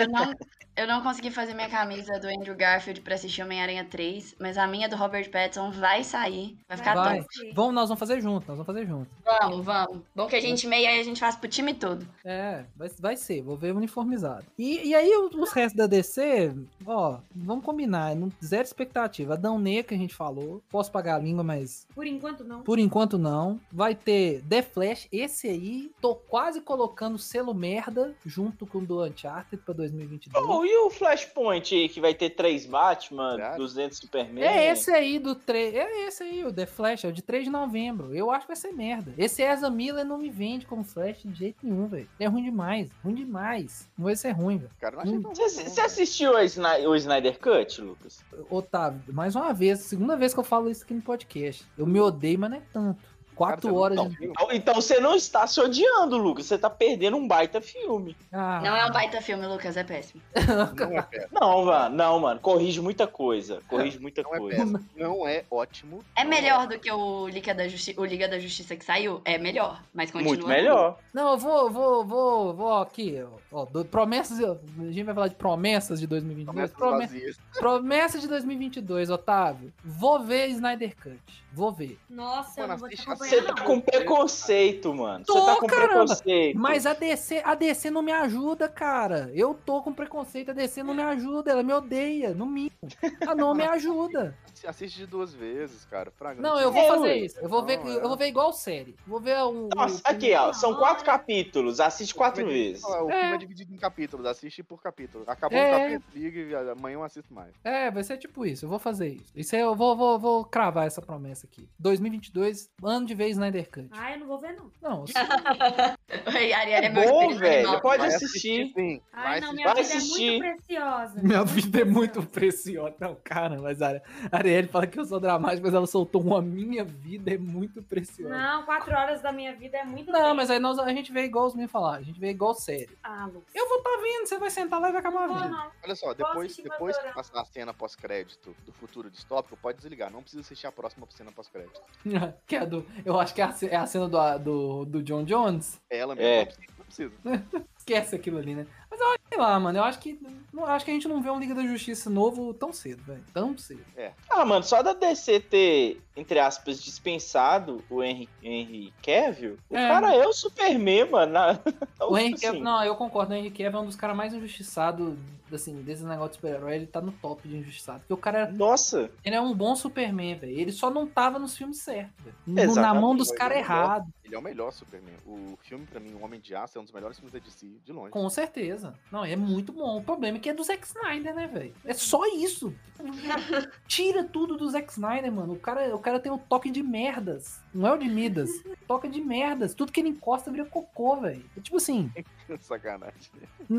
Speaker 5: Eu não, eu não consegui fazer minha camisa do Andrew Garfield pra assistir Homem-Aranha 3, mas a minha do Robert Pattinson vai sair. Vai ficar
Speaker 1: Vai.
Speaker 5: top.
Speaker 1: vamos, nós vamos fazer junto, nós vamos fazer junto.
Speaker 5: Vamos, vamos. Bom que a gente meia aí a gente faz pro time todo.
Speaker 1: É, vai, vai ser, vou ver uniformizado. E, e aí os restos da DC, ó, vamos combinar, não- zero expectativa. Adão Negro que a gente falou, posso pagar a língua, mas
Speaker 2: Por enquanto, não.
Speaker 1: por enquanto não. Vai ter The Flash, esse aí, tô quase colocando selo merda junto com o do Uncharted pra 2022.
Speaker 4: Oh, e o Flashpoint aí, que vai ter três Batman,
Speaker 3: Verdade.
Speaker 4: 200 Superman?
Speaker 1: É esse aí do 3. É esse aí, o The Flash, é o de 3 de novembro. Eu acho que vai ser merda. Esse Ezra Miller não me vende como Flash de jeito nenhum, velho. É ruim demais. Ruim demais. Não vai ser ruim, velho.
Speaker 3: O cara não achei
Speaker 1: Hum.
Speaker 3: tão
Speaker 4: Você, você assistiu a Sni- o Snyder Cut, Lucas?
Speaker 1: Otávio, mais uma vez, segunda vez que eu falo isso aqui no podcast. Eu me odeio, mas não é tanto. Quatro
Speaker 3: Cara,
Speaker 1: horas
Speaker 3: não
Speaker 1: de.
Speaker 4: Então, então você não está se odiando, Lucas. Você tá perdendo um baita filme.
Speaker 1: Ah,
Speaker 5: Não é um baita filme, Lucas, é péssimo.
Speaker 3: Não é péssimo.
Speaker 4: Não, mano, não, mano. Corrige muita coisa. Corrige muita
Speaker 3: Não é
Speaker 4: coisa.
Speaker 3: péssimo. Não é ótimo.
Speaker 5: É
Speaker 3: Não
Speaker 5: melhor do que o Liga da, Justi o Liga da Justiça que saiu? É melhor, mas continua.
Speaker 4: Muito melhor.
Speaker 1: Não, eu vou, vou, vou, vou aqui, ó. do- promessas. A gente vai falar de promessas de 2022.
Speaker 3: Promessas
Speaker 1: promessa de 2022, Otávio. Vou ver Snyder Cut. Vou ver.
Speaker 2: Nossa, eu
Speaker 3: Mano,
Speaker 2: não vou te
Speaker 4: Você
Speaker 2: não.
Speaker 4: tá com preconceito, mano. Você
Speaker 1: Tô,
Speaker 4: tá com
Speaker 1: caramba.
Speaker 4: preconceito.
Speaker 1: Mas a DC, a DC não me ajuda, cara. Eu tô com preconceito, a DC não me ajuda, ela me odeia, no mínimo. Ela não me ajuda.
Speaker 3: Assiste de duas vezes, cara.
Speaker 1: Não, eu vou
Speaker 4: É,
Speaker 1: fazer isso. Eu vou ver,
Speaker 3: Não,
Speaker 1: eu
Speaker 3: é.
Speaker 1: vou ver igual série. Vou ver um.
Speaker 4: Nossa, aqui, ó. São quatro capítulos. Assiste quatro vezes.
Speaker 3: O filme
Speaker 1: É.
Speaker 3: é dividido em capítulos, assiste por capítulo. Acabou
Speaker 1: É.
Speaker 3: um capítulo, liga e amanhã eu assisto mais.
Speaker 1: É, vai ser tipo isso. Eu vou fazer isso. Isso aí eu vou, vou, vou cravar essa promessa aqui. 2022, ano de vez Snyder Cut.
Speaker 2: Ah, eu não vou ver, não.
Speaker 1: Não,
Speaker 5: Oi, Ariel é,
Speaker 4: É bom, velho. Pode
Speaker 3: Vai
Speaker 4: assistir.
Speaker 3: sim.
Speaker 2: Ai,
Speaker 3: vai
Speaker 2: não,
Speaker 3: assistir.
Speaker 2: minha vida
Speaker 4: assistir.
Speaker 2: é muito preciosa.
Speaker 1: Minha vida é muito preciosa. Não, cara, mas a Arielle fala que eu sou dramático, mas ela soltou uma minha vida é muito preciosa.
Speaker 2: Não, quatro horas da minha vida é muito
Speaker 1: Não,
Speaker 2: tempo.
Speaker 1: mas aí nós, a gente vê igual os meninos falar, a gente vê igual série.
Speaker 2: Ah, Lucas.
Speaker 1: Eu vou estar tá vendo, você vai sentar lá e vai acabar
Speaker 2: Não,
Speaker 1: a vida.
Speaker 2: não.
Speaker 3: Olha só, depois,
Speaker 2: assistir
Speaker 3: depois que passar a cena pós-crédito do futuro distópico, pode desligar. Não precisa assistir a próxima cena pós-crédito.
Speaker 1: que é do. Eu acho que é a, é a cena do, do, do John Jones.
Speaker 3: É ela
Speaker 4: É.
Speaker 3: mesmo. Precisa. Não precisa.
Speaker 1: Esquece aquilo ali, né? Mas sei lá, mano. Eu acho que. Não, acho que a gente não vê um Liga da Justiça novo tão cedo, velho. Tão cedo.
Speaker 4: Ah, mano, só da DC ter, entre aspas, dispensado o Henry, Henry Cavill, o
Speaker 1: É.
Speaker 4: cara é o Superman, mano. na-
Speaker 1: O Henry
Speaker 4: assim,
Speaker 1: Cavill, não, eu concordo. O Henry Cavill é um dos caras mais injustiçados, assim, desse negócio de super-herói. Ele tá no top de injustiçado. Porque o cara é
Speaker 4: Nossa,
Speaker 1: Ele é um bom Superman, velho. Ele só não tava nos filmes certos, velho. Na mão dos caras
Speaker 3: é
Speaker 1: errados.
Speaker 3: Ele é o melhor Superman. O filme, pra mim, O Homem de Aço, é um dos melhores filmes da DC, de longe.
Speaker 1: Com certeza. Não, é muito bom. O problema é que é do Zack Snyder, né, velho? É só isso. Tira tudo do Zack Snyder, mano. O cara, o cara tem o toque de merdas. Não é o de Midas. Toque de merdas. Tudo que ele encosta vira cocô, velho. É tipo assim,
Speaker 3: Sacanagem.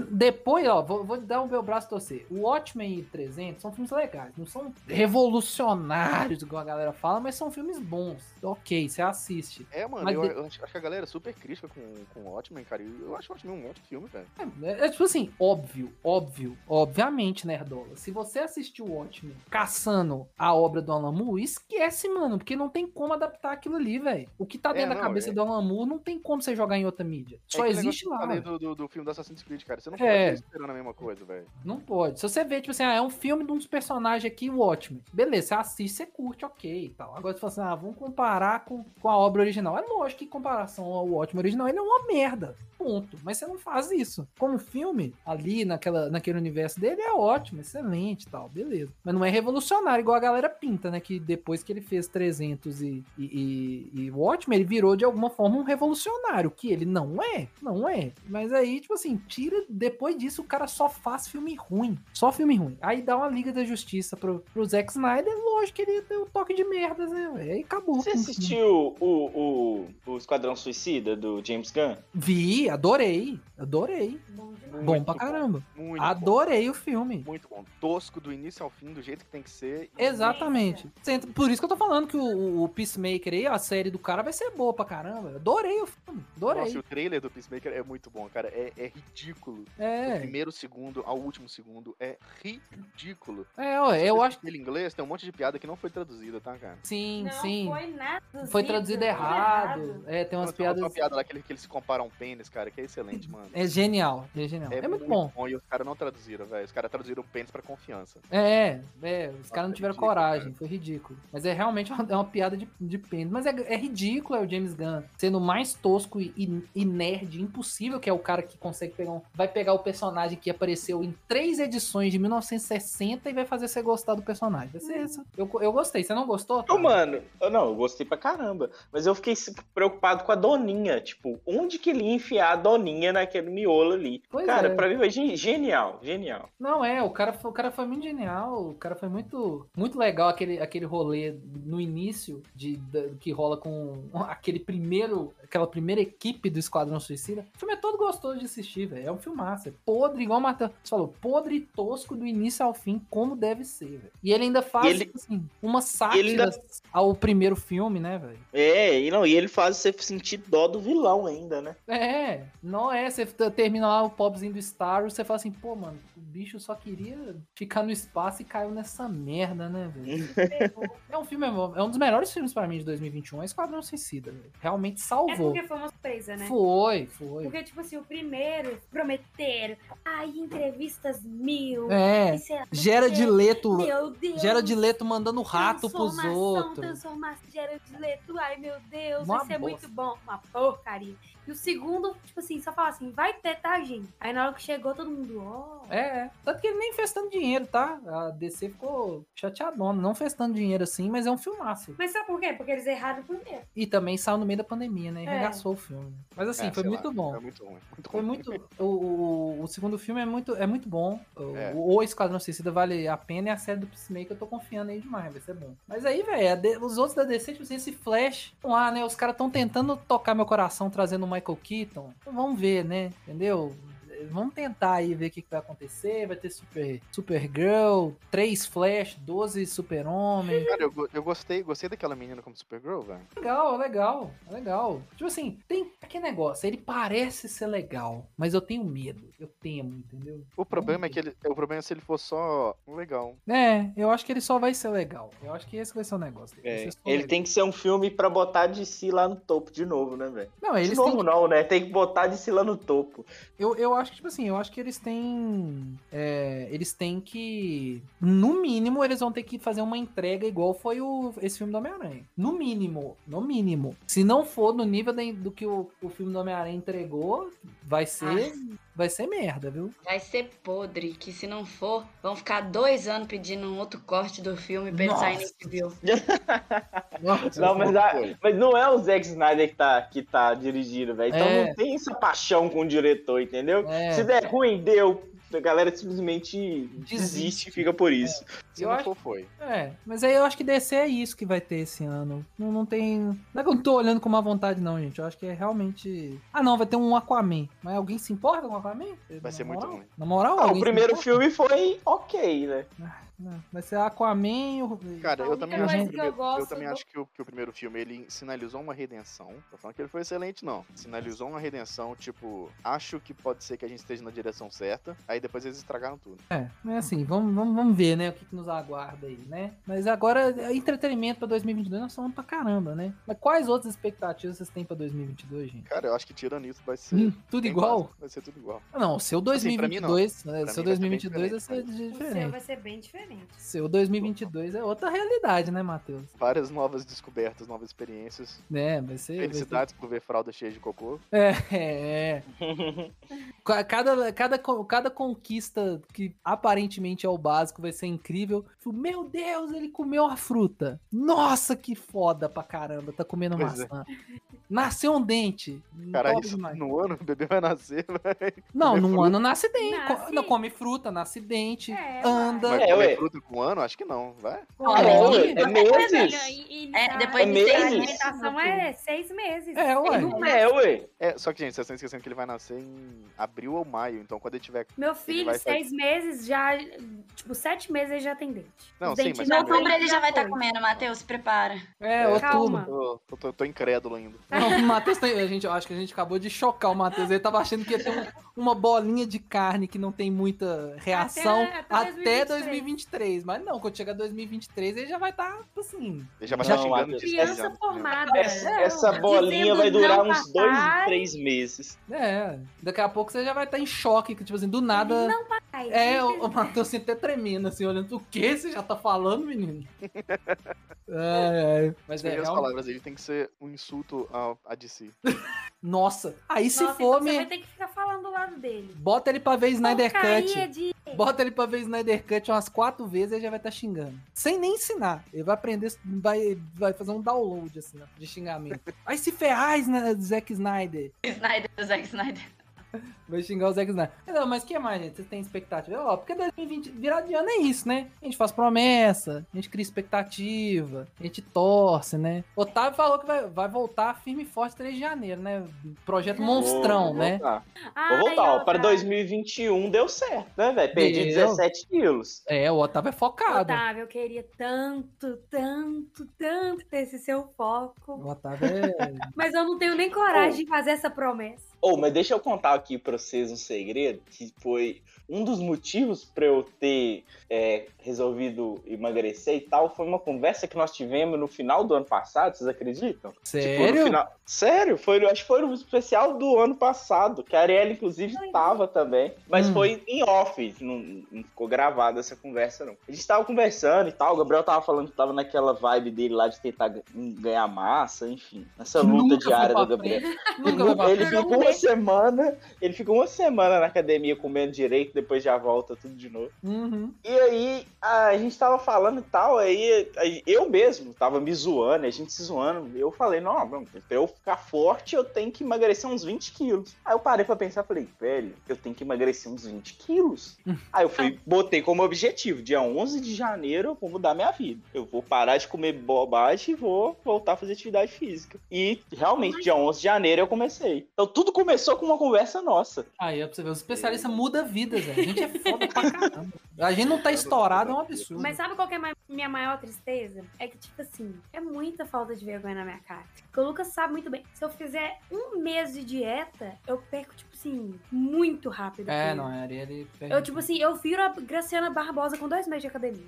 Speaker 1: depois, ó, vou, vou dar o meu braço torcer. O Watchmen e 300 são filmes legais. Não são revolucionários, igual a galera fala, mas são filmes bons. Ok, você assiste.
Speaker 3: É, mano,
Speaker 1: Mas
Speaker 3: eu,
Speaker 1: de-
Speaker 3: eu acho, que a galera é super crítica com, com o Watchmen, cara. e Eu acho o Watchmen um ótimo filme, velho.
Speaker 1: É, é, tipo tipo assim, óbvio, óbvio, obviamente, Nerdola. Se você assistiu o Watchmen caçando a obra do Alan Moore, esquece, mano, porque não tem como adaptar aquilo ali, velho. O que tá
Speaker 3: É,
Speaker 1: dentro da
Speaker 3: não,
Speaker 1: cabeça
Speaker 3: é-
Speaker 1: do Alan Moore não tem como você jogar em outra mídia. Só
Speaker 3: É aquele
Speaker 1: existe
Speaker 3: que eu
Speaker 1: lá.
Speaker 3: falei do, do, do filme do Assassin's Creed, cara. Você não
Speaker 1: É.
Speaker 3: pode estar esperando a mesma coisa, velho.
Speaker 1: Não pode. Se você vê, tipo assim, ah, é um filme de uns personagens aqui, o Watchmen. Beleza, você assiste, você curte, ok e tal. Agora você fala assim, ah, vamos comparar com, com a obra original. É lógico que comparação ao Watchmen original, ele é uma merda. Ponto. Mas você não faz isso. Como filme, ali naquela, naquele universo dele, é ótimo, excelente e tal, beleza. Mas não é revolucionário, igual a galera pinta, né? Que depois que ele fez 300 e, e, e, e Watchmen, ele virou de alguma forma um revolucionário, que ele não é, não é. Mas aí, tipo assim, tira, depois disso o cara só faz filme ruim, só filme ruim. Aí dá uma Liga da Justiça pro, pro Zack Snyder, lógico que ele ter um toque de merdas, né? Aí acabou.
Speaker 4: Você assistiu o, o, o Esquadrão Suicida do James Gunn?
Speaker 1: Vi, adorei, adorei.
Speaker 2: Bom
Speaker 1: bom pra caramba.
Speaker 3: Muito bom.
Speaker 1: Adorei o filme.
Speaker 3: Muito bom. Tosco do início ao fim, do jeito que tem que ser.
Speaker 1: Exatamente. Por isso que eu tô falando que o, o Peacemaker aí, a série do cara, vai ser boa pra caramba. Adorei o filme. Adorei.
Speaker 3: Nossa, o trailer do Peacemaker é muito bom, cara. É, é ridículo. Do
Speaker 1: É,
Speaker 3: primeiro segundo ao último segundo é ridículo.
Speaker 1: é, ó, eu acho que
Speaker 3: Ele inglês tem um monte de piada que não foi traduzida, tá, cara?
Speaker 1: sim,
Speaker 2: Não
Speaker 1: sim.
Speaker 2: foi nada.
Speaker 1: Foi traduzido errado. É, tem umas
Speaker 3: Não, tem uma
Speaker 1: piadas.
Speaker 3: piada lá que, ele- que eles comparam pênis, cara, que é excelente, mano.
Speaker 1: É genial, é genial. É, muito bom.
Speaker 3: E os caras não traduziram, velho. Os caras traduziram pênis pra confiança.
Speaker 1: É, é, os caras não tiveram
Speaker 3: ridículo,
Speaker 1: coragem, foi ridículo. Mas é realmente uma, é uma piada de, de pênis. Mas é, é ridículo, é o James Gunn sendo o mais tosco e, e- e nerd impossível, que é o cara que consegue pegar um. Vai pegar o personagem que apareceu em três edições de 1960 e vai fazer você gostar do personagem. Vai ser isso. Eu, eu gostei. Você não gostou? Otávio?
Speaker 4: mano, eu não, eu gostei pra caramba. Mas eu fiquei preocupado com a Doninha. Tipo, onde que ele ia enfiar a Doninha naquele miolo ali?
Speaker 1: Pois
Speaker 4: Cara,
Speaker 1: é.
Speaker 4: pra mim foi ge- genial, genial.
Speaker 1: Não, é, o cara, foi- o cara foi muito genial, o cara foi muito, muito legal aquele, aquele rolê no início de, da- que rola com aquele primeiro, aquela primeira equipe do Esquadrão Suicida. O filme é todo gostoso de assistir, velho. É um filmaço, é podre, igual o Matheus falou, podre e tosco do início ao fim, como deve ser, velho. E ele ainda faz,
Speaker 4: ele-
Speaker 1: assim, uma sátira
Speaker 4: ainda-
Speaker 1: ao primeiro filme, né, velho?
Speaker 4: É, e não, e ele faz você sentir dó do vilão ainda, né?
Speaker 1: É, não é. Você termina lá o popzinho do Star Wars, você fala assim, pô, mano, o bicho só queria ficar no espaço e caiu nessa merda, né, velho? é um filme, é um dos melhores filmes pra mim de 2021, é Esquadrão Suicida, velho. Realmente
Speaker 2: É
Speaker 1: salvou.
Speaker 2: porque foi uma surpresa, né?
Speaker 1: Foi, foi.
Speaker 2: Porque, tipo assim, o primeiro prometeram. Aí, entrevistas mil.
Speaker 1: É,
Speaker 2: e
Speaker 1: gera de leto,
Speaker 2: Meu Deus.
Speaker 1: gera de leto mandando rato pros
Speaker 2: transformação,
Speaker 1: outros.
Speaker 2: Transformação, gera de leto. Ai, meu Deus,
Speaker 1: Uma
Speaker 2: vai ser
Speaker 1: bosta.
Speaker 2: Muito bom. Uma porcaria. E o segundo, tipo assim, só fala assim, vai ter, tá, gente? Aí na hora que chegou, todo mundo, ó.
Speaker 1: É, é. Tanto que ele nem fez tanto dinheiro, tá? A DC ficou chateadona. Não fez tanto dinheiro assim, mas é um filmaço.
Speaker 2: Mas sabe por quê? Porque eles erraram primeiro.
Speaker 1: E também saiu no meio da pandemia, né? E
Speaker 2: É.
Speaker 1: Regaçou o filme. Mas assim,
Speaker 3: É,
Speaker 1: foi muito
Speaker 3: lá,
Speaker 1: bom.
Speaker 3: É muito ruim. Muito
Speaker 1: Foi
Speaker 3: ruim.
Speaker 1: muito. O, o, o segundo filme é muito, é muito bom. O,
Speaker 3: É.
Speaker 1: o Esquadrão Suicida vale a pena e a série do Peacemaker eu tô confiando aí demais, vai ser bom. Mas aí, velho, os outros da DC, tipo assim, esse Flash, vamos lá, né? Os caras tão tentando tocar meu coração trazendo o Michael Keaton. Vamos ver, né? Entendeu? Vamos tentar aí ver o que, que vai acontecer. Vai ter Super, Supergirl, 3 Flash, 12 Super-Homem.
Speaker 3: Cara, eu, eu gostei, gostei daquela menina como Supergirl, velho.
Speaker 1: Legal, legal, legal. Tipo assim, tem aquele negócio, ele parece ser legal, mas eu tenho medo, eu temo, entendeu?
Speaker 3: O problema é que ele. O problema é se ele for só legal.
Speaker 1: É, eu acho que ele só vai ser legal. Eu acho que esse vai ser o negócio
Speaker 4: É, ele
Speaker 1: legal.
Speaker 4: tem que ser um filme pra botar de si lá no topo de novo, né, velho?
Speaker 1: Não,
Speaker 4: De novo
Speaker 1: têm.
Speaker 4: não, né? Tem que botar de si lá no topo.
Speaker 1: Eu, eu acho que, tipo assim, eu acho que eles têm. é, eles têm que. No mínimo, eles vão ter que fazer uma entrega igual foi o, esse filme do Homem-Aranha. No mínimo, no mínimo. Se não for no nível da- do que o, o filme do Homem-Aranha entregou, vai ser. Vai ser merda, viu?
Speaker 5: Vai ser podre, que se não for, vão ficar dois anos pedindo um outro corte do filme pra ele sair
Speaker 1: Nossa.
Speaker 5: no HBO.
Speaker 4: Não, mas, a- mas não é o Zack Snyder que tá, que tá dirigindo, velho. Então
Speaker 1: É.
Speaker 4: não tem essa paixão com o diretor, entendeu?
Speaker 1: É.
Speaker 4: Se der ruim, deu. A galera simplesmente
Speaker 1: Desiste.
Speaker 4: desiste e fica por isso.
Speaker 3: Se
Speaker 1: Eu
Speaker 3: não
Speaker 1: acho-
Speaker 3: for, foi.
Speaker 1: É, mas aí eu acho que DC é isso que vai ter esse ano. Não, não tem. Não é que eu não tô olhando com má vontade, não, gente. Eu acho que é realmente. Ah, não, vai ter um Aquaman. Mas alguém se importa com o Aquaman?
Speaker 3: Vai
Speaker 1: Na
Speaker 3: ser muito
Speaker 1: moral?
Speaker 3: ruim.
Speaker 1: Na moral,
Speaker 4: Ah,
Speaker 1: alguém
Speaker 4: o primeiro filme foi ok, né?
Speaker 1: É, Vai ser Aquaman. o-
Speaker 3: Cara, eu
Speaker 2: única
Speaker 3: também,
Speaker 1: coisa
Speaker 3: acho que, o
Speaker 2: que eu
Speaker 3: primeiro- eu também
Speaker 2: do-
Speaker 3: acho que o, que o primeiro filme ele sinalizou uma redenção. Tô falando que ele foi excelente, não. Sinalizou uma redenção, tipo, acho que pode ser que a gente esteja na direção certa. Aí depois eles estragaram tudo.
Speaker 1: É, mas assim, vamos, vamos, vamos ver, né, o que, que nos aguarda aí, né? Mas agora, é entretenimento pra 2022 nós falamos pra caramba, né? Mas quais outras expectativas vocês têm pra 2022, gente?
Speaker 3: Cara, eu acho que tirando isso vai ser.
Speaker 1: Hum, tudo igual?
Speaker 3: básico, Vai ser tudo igual.
Speaker 1: Não, o seu
Speaker 3: Assim, pra mim, não.
Speaker 1: 2022, né, seu
Speaker 3: mim vai ser
Speaker 1: 2022 vai ser
Speaker 3: diferente,
Speaker 2: O seu vai ser bem diferente.
Speaker 1: Seu 2022 é outra realidade, né, Matheus?
Speaker 3: Várias novas descobertas, novas experiências.
Speaker 1: É, vai ser. vai ser-
Speaker 3: Felicidades por ver fralda cheia de cocô.
Speaker 1: É, é, é. Ca- Cada, cada, cada conquista que aparentemente é o básico vai ser incrível. Meu Deus, ele comeu a fruta. Nossa, que foda pra caramba. Tá comendo
Speaker 3: Pois é.
Speaker 1: maçã. Nasceu um dente.
Speaker 3: Cara, isso
Speaker 1: demais.
Speaker 3: no ano o bebê vai nascer, vai.
Speaker 1: Não, num
Speaker 3: fruta.
Speaker 1: ano nasce dente.
Speaker 2: Nasce.
Speaker 1: Come fruta, nasce dente,
Speaker 2: É,
Speaker 1: anda.
Speaker 4: É,
Speaker 3: comer fruta com um ano? Acho que não, vai.
Speaker 4: É,
Speaker 5: Olha,
Speaker 4: ué,
Speaker 5: e-
Speaker 4: é meses.
Speaker 2: E, e
Speaker 5: É,
Speaker 2: a-
Speaker 5: depois
Speaker 4: de
Speaker 2: a
Speaker 4: seis
Speaker 2: alimentação é seis meses.
Speaker 1: É, ué.
Speaker 4: É, ué.
Speaker 3: É, só que, gente, vocês estão esquecendo que ele vai nascer em abril ou maio. Então, quando ele tiver.
Speaker 2: Meu filho,
Speaker 3: fazer-
Speaker 2: seis meses já. Tipo, sete meses ele já tem dente.
Speaker 3: Não,
Speaker 2: Os
Speaker 3: sim, mas
Speaker 5: Em outubro ele já vai estar
Speaker 2: foi.
Speaker 5: comendo, Matheus, se prepara.
Speaker 1: É,
Speaker 3: É.
Speaker 1: outubro.
Speaker 3: Tô, tô, tô- tô incrédulo ainda.
Speaker 1: Não, o Matheus tem. A gente, eu acho que a gente acabou de chocar o Matheus. Ele tava achando que ia ter um- uma bolinha de carne que não tem muita reação
Speaker 2: Até-
Speaker 1: até,
Speaker 2: até
Speaker 1: 2023. Mas não, quando chegar 2023, ele já vai estar assim.
Speaker 3: Ele já vai
Speaker 4: Não,
Speaker 3: estar xingando de
Speaker 2: Criança
Speaker 3: 10 anos.
Speaker 2: formada.
Speaker 4: Essa,
Speaker 2: Não,
Speaker 4: essa bolinha vai durar uns dois,
Speaker 2: papai.
Speaker 4: três meses.
Speaker 1: É, daqui a pouco você já vai estar em choque, que tipo assim, do nada.
Speaker 2: Não, pai.
Speaker 1: É, o, o Matheus assim, até tremendo, assim, olhando, o que você já tá falando, menino? É, é. Mas
Speaker 3: As
Speaker 1: é,
Speaker 3: primeiras
Speaker 1: real-
Speaker 3: palavras dele tem que ser um insulto a, a DC.
Speaker 1: Nossa, aí se
Speaker 2: Nossa,
Speaker 1: for,
Speaker 2: então você
Speaker 1: me...
Speaker 2: vai ter que ficar falando do lado dele.
Speaker 1: bota ele pra ver Snyder
Speaker 2: Porcaria
Speaker 1: Cut.
Speaker 2: de...
Speaker 1: Bota ele pra ver Snyder Cut umas quatro vezes e já vai estar xingando. Sem nem ensinar. Ele vai aprender, vai, vai fazer um download, assim, de xingamento. Vai se ferrar, Zack Snyder.
Speaker 5: Snyder, Zack Snyder.
Speaker 1: Vai xingar o Zack Snyder. Não, mas o que mais, gente? Vocês têm expectativa? Ó, porque 2020, virado de ano é isso, né? A gente faz promessa, a gente cria expectativa, a gente torce, né? Otávio falou que vai, vai voltar firme e forte 3 de janeiro, né? Projeto monstrão,
Speaker 4: Vou
Speaker 1: né?
Speaker 4: voltar.
Speaker 2: Ai,
Speaker 4: Vou voltar, ó. Para
Speaker 2: Otávio.
Speaker 4: 2021 deu certo, né, velho? Perdi
Speaker 1: Deu.
Speaker 4: 17 quilos.
Speaker 1: É, o Otávio é focado.
Speaker 2: Otávio, eu queria tanto, tanto, tanto ter esse seu foco.
Speaker 1: O Otávio é.
Speaker 2: Mas eu não tenho nem coragem de fazer essa promessa.
Speaker 4: Ô, mas deixa eu contar aqui pra vocês um segredo, que foi um dos motivos pra eu ter é, resolvido emagrecer e tal, foi uma conversa que nós tivemos no final do ano passado, vocês acreditam? Tipo, no
Speaker 1: Sério?
Speaker 4: final- Sério? Foi, acho que foi no especial do ano passado, que a Ariela, inclusive, tava também. Mas
Speaker 1: Hum.
Speaker 4: foi em off, não, não ficou gravada essa conversa, não. A gente tava conversando e tal, o Gabriel tava falando que tava naquela vibe dele lá de tentar ganhar massa, enfim. Essa luta
Speaker 1: Nunca
Speaker 4: diária do Gabriel. Ele ficou uma semana, ele ficou uma semana na academia comendo direito, depois já volta tudo de novo.
Speaker 1: Uhum.
Speaker 4: E aí a gente tava falando e tal, aí eu mesmo tava me zoando, a gente se zoando. Eu falei, não, pra eu ficar forte eu tenho que emagrecer uns 20 quilos. Aí eu parei pra pensar, falei, velho, eu tenho que emagrecer uns 20 quilos. aí eu fui, botei como objetivo, dia 11 de janeiro eu vou mudar minha vida. Eu vou parar de comer bobagem e vou voltar a fazer atividade física. E realmente, dia 11 de janeiro eu comecei. Então tudo começou com uma conversa nossa.
Speaker 1: Aí, ó, pra você ver, os especialistas mudam vidas, velho. A gente é foda pra caramba. A gente não tá estourado, é um absurdo.
Speaker 2: Mas sabe qual que é a minha maior tristeza? É que, tipo assim, é muita falta de vergonha na minha cara. Porque o Lucas sabe muito bem. Se eu fizer um mês de dieta, eu perco, tipo assim, muito rápido.
Speaker 1: É, não, é ele.
Speaker 2: Eu, tipo assim, eu viro a Graciana Barbosa com dois meses de academia.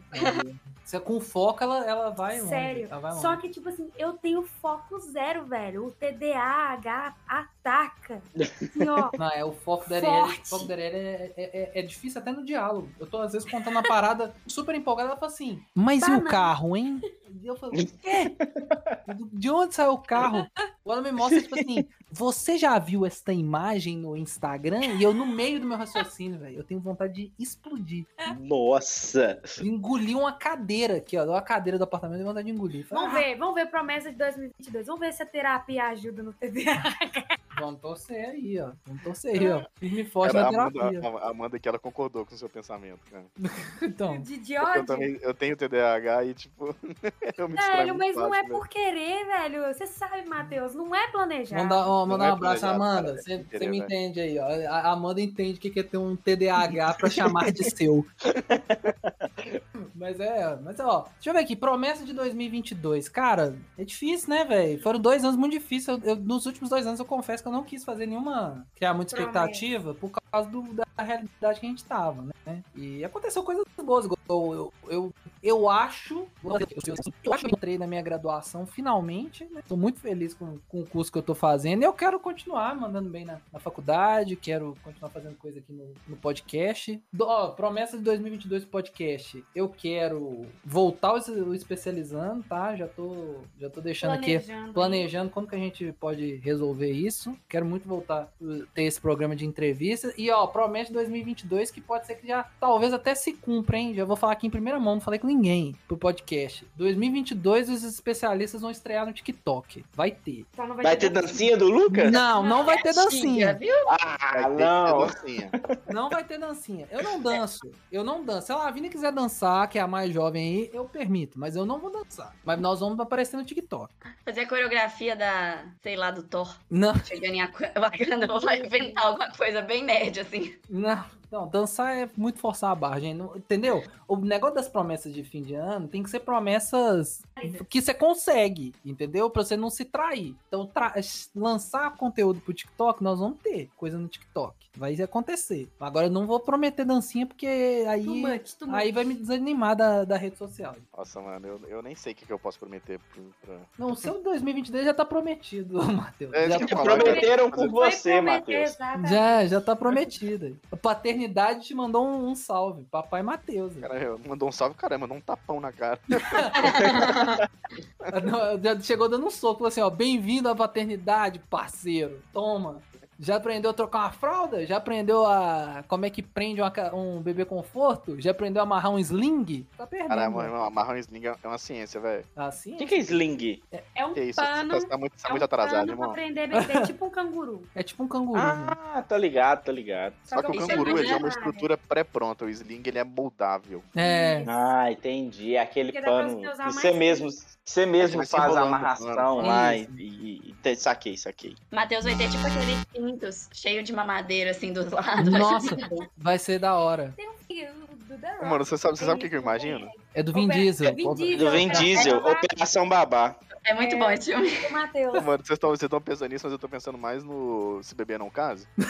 Speaker 1: Você com foco, ela, ela vai longe.
Speaker 2: Sério.
Speaker 1: Ela vai longe.
Speaker 2: Só que, tipo assim, eu tenho foco zero, velho. O TDAH ataca. Assim, ó.
Speaker 1: Não, é o foco da.
Speaker 2: Forte.
Speaker 1: O foco da Arielle é, é, é- é difícil até no diálogo. Eu tô, às vezes, contando uma parada super empolgada. Ela fala assim: Mas e o
Speaker 2: Banana.
Speaker 1: carro, hein? E eu falo: O quê? De onde saiu o carro? Ela me mostra, tipo assim: Você já viu esta imagem no Instagram? E eu, no meio do meu raciocínio, velho, eu tenho vontade de explodir.
Speaker 4: Nossa!
Speaker 1: De engolir uma cadeira aqui, ó. Uma cadeira do apartamento, eu tenho vontade de engolir.
Speaker 2: Vamos ver, vamos ver promessa de 2022. Vamos ver se a terapia ajuda no TDAH.
Speaker 1: "Ah, Vamos torcer aí, ó. Vamos torcer aí, ó. Firme e forte
Speaker 3: Cara,
Speaker 1: na
Speaker 3: a
Speaker 1: terapia.
Speaker 3: Amanda, a Amanda que ela concordou com o seu pensamento, cara.
Speaker 1: Então.
Speaker 2: De, de
Speaker 3: Porque eu também eu tenho TDAH e, tipo, eu me
Speaker 2: Velho, mas não
Speaker 3: fácil,
Speaker 2: é
Speaker 3: velho.
Speaker 2: por querer, velho. Você sabe, Matheus, não é planejado.
Speaker 1: Mandar, ó, mandar
Speaker 3: é
Speaker 1: um abraço,
Speaker 3: planejado,
Speaker 1: Amanda.
Speaker 3: cara, é
Speaker 1: Você você me
Speaker 3: velho.
Speaker 1: entende aí, ó. A Amanda entende o que que é ter um TDAH pra chamar de seu. Mas é, mas ó, deixa eu ver aqui, promessa de 2022. Cara, é difícil, né, velho? Foram dois anos muito difíceis. Eu, eu- nos últimos dois anos eu confesso que eu não quis fazer nenhuma. criar muita
Speaker 2: Promessa.
Speaker 1: expectativa por causa do- da realidade que a gente tava, né? E aconteceu coisas boas. Eu, eu, eu, acho. Eu acho que eu entrei na minha graduação finalmente, né? Tô muito feliz com, com o curso que eu tô fazendo. E eu quero continuar mandando bem na, na faculdade, quero continuar fazendo coisa aqui no, no podcast. Do- ó, promessa de 2022 podcast. Eu quero voltar o, o especializando, tá? Já tô, já tô deixando aqui
Speaker 2: Planejando.
Speaker 1: planejando como que a gente pode resolver isso. Quero muito voltar a ter esse programa de entrevista. E, ó, promete 2022 que pode ser que já, talvez até se cumpra, hein? Já vou falar aqui em primeira mão, não falei com ninguém pro podcast. 2022 os especialistas vão estrear no TikTok. Vai ter.
Speaker 2: Só não
Speaker 4: Vai ter dancinha do Lucas?
Speaker 1: Não, não vai ter dancinha.
Speaker 5: viu?
Speaker 4: Ah,
Speaker 3: Vai ter
Speaker 4: não.
Speaker 3: dancinha.
Speaker 1: Não vai ter dancinha. Eu não danço. Eu não danço. Se a Lavínia quiser dançar, que é a mais jovem aí, eu permito. Mas eu não vou dançar. Mas nós vamos aparecer no TikTok.
Speaker 5: Fazer a coreografia da, sei lá, do Thor.
Speaker 1: Não.
Speaker 5: Chegando em Wakanda, vou inventar alguma coisa bem nerd, assim.
Speaker 1: Não, não, dançar é muito forçar a barra, gente. não- entendeu? O negócio das promessas de fim de ano tem que ser promessas que você consegue, entendeu? Pra você não se trair. Então, tra- lançar conteúdo pro TikTok, nós vamos ter coisa no TikTok. Vai acontecer. Agora, eu não vou prometer dancinha, porque
Speaker 2: Too
Speaker 1: aí,
Speaker 2: much, too much.
Speaker 1: aí vai me desanimar da, da rede social.
Speaker 3: Nossa, mano, eu, eu nem sei o que, que eu posso prometer pro- pra.
Speaker 1: Não, o seu 2022 já tá prometido, Matheus.
Speaker 3: É,
Speaker 1: já, tá,
Speaker 4: Prometeram
Speaker 2: Vai
Speaker 4: você, Matheus.
Speaker 1: já, já tá prometido. A paternidade te mandou um, um salve. Papai Matheus.
Speaker 3: Cara, mandou um salve, cara, mandou um tapão na cara.
Speaker 1: Chegou dando um soco, falou assim, ó, bem-vindo à paternidade, parceiro. Toma. Já aprendeu a trocar uma fralda? Já aprendeu a como é que prende uma um bebê conforto? Já aprendeu a amarrar um sling? Tá perdendo.
Speaker 3: Caralho,
Speaker 1: mano.
Speaker 3: mano, amarrar um sling é uma ciência, velho.
Speaker 1: Assim?
Speaker 4: O que, que é sling?
Speaker 2: É um
Speaker 3: Que isso?
Speaker 2: pano.
Speaker 3: Você tá, tá muito, tá
Speaker 2: é
Speaker 3: muito
Speaker 2: um
Speaker 3: atrasado, irmão.
Speaker 2: prender bebê, tipo um canguru.
Speaker 1: É tipo um canguru. né?
Speaker 4: Ah, tô ligado, tô ligado.
Speaker 3: Só que o
Speaker 5: Isso é
Speaker 3: canguru ele é uma estrutura pré-pronta, o sling ele é moldável.
Speaker 1: É.
Speaker 4: Ah, entendi. É aquele
Speaker 2: Porque
Speaker 4: pano
Speaker 2: você
Speaker 4: que mesmo, você mesmo faz a amarração lá e,
Speaker 1: Isso.
Speaker 4: e, e saquei, saquei.
Speaker 5: Matheus vai ter tipo aqueles pintos cheio de mamadeira, assim, dos lados. Vai ser
Speaker 1: Nossa, vai ser da hora.
Speaker 2: Tem um filho do The Rock.
Speaker 3: Mano, você sabe, você sabe o que, que eu imagino?
Speaker 1: É do Vin
Speaker 2: Ope-
Speaker 1: Diesel.
Speaker 2: Vin
Speaker 1: Opa-
Speaker 2: Diesel.
Speaker 4: Do Vin
Speaker 2: é,
Speaker 4: Diesel,
Speaker 2: é,
Speaker 4: Operação Babá.
Speaker 5: É muito
Speaker 2: É.
Speaker 5: bom esse filme.
Speaker 2: O Matheus.
Speaker 3: Mano, vocês estão pensando nisso, mas eu tô pensando mais no Se Beber Não Casa.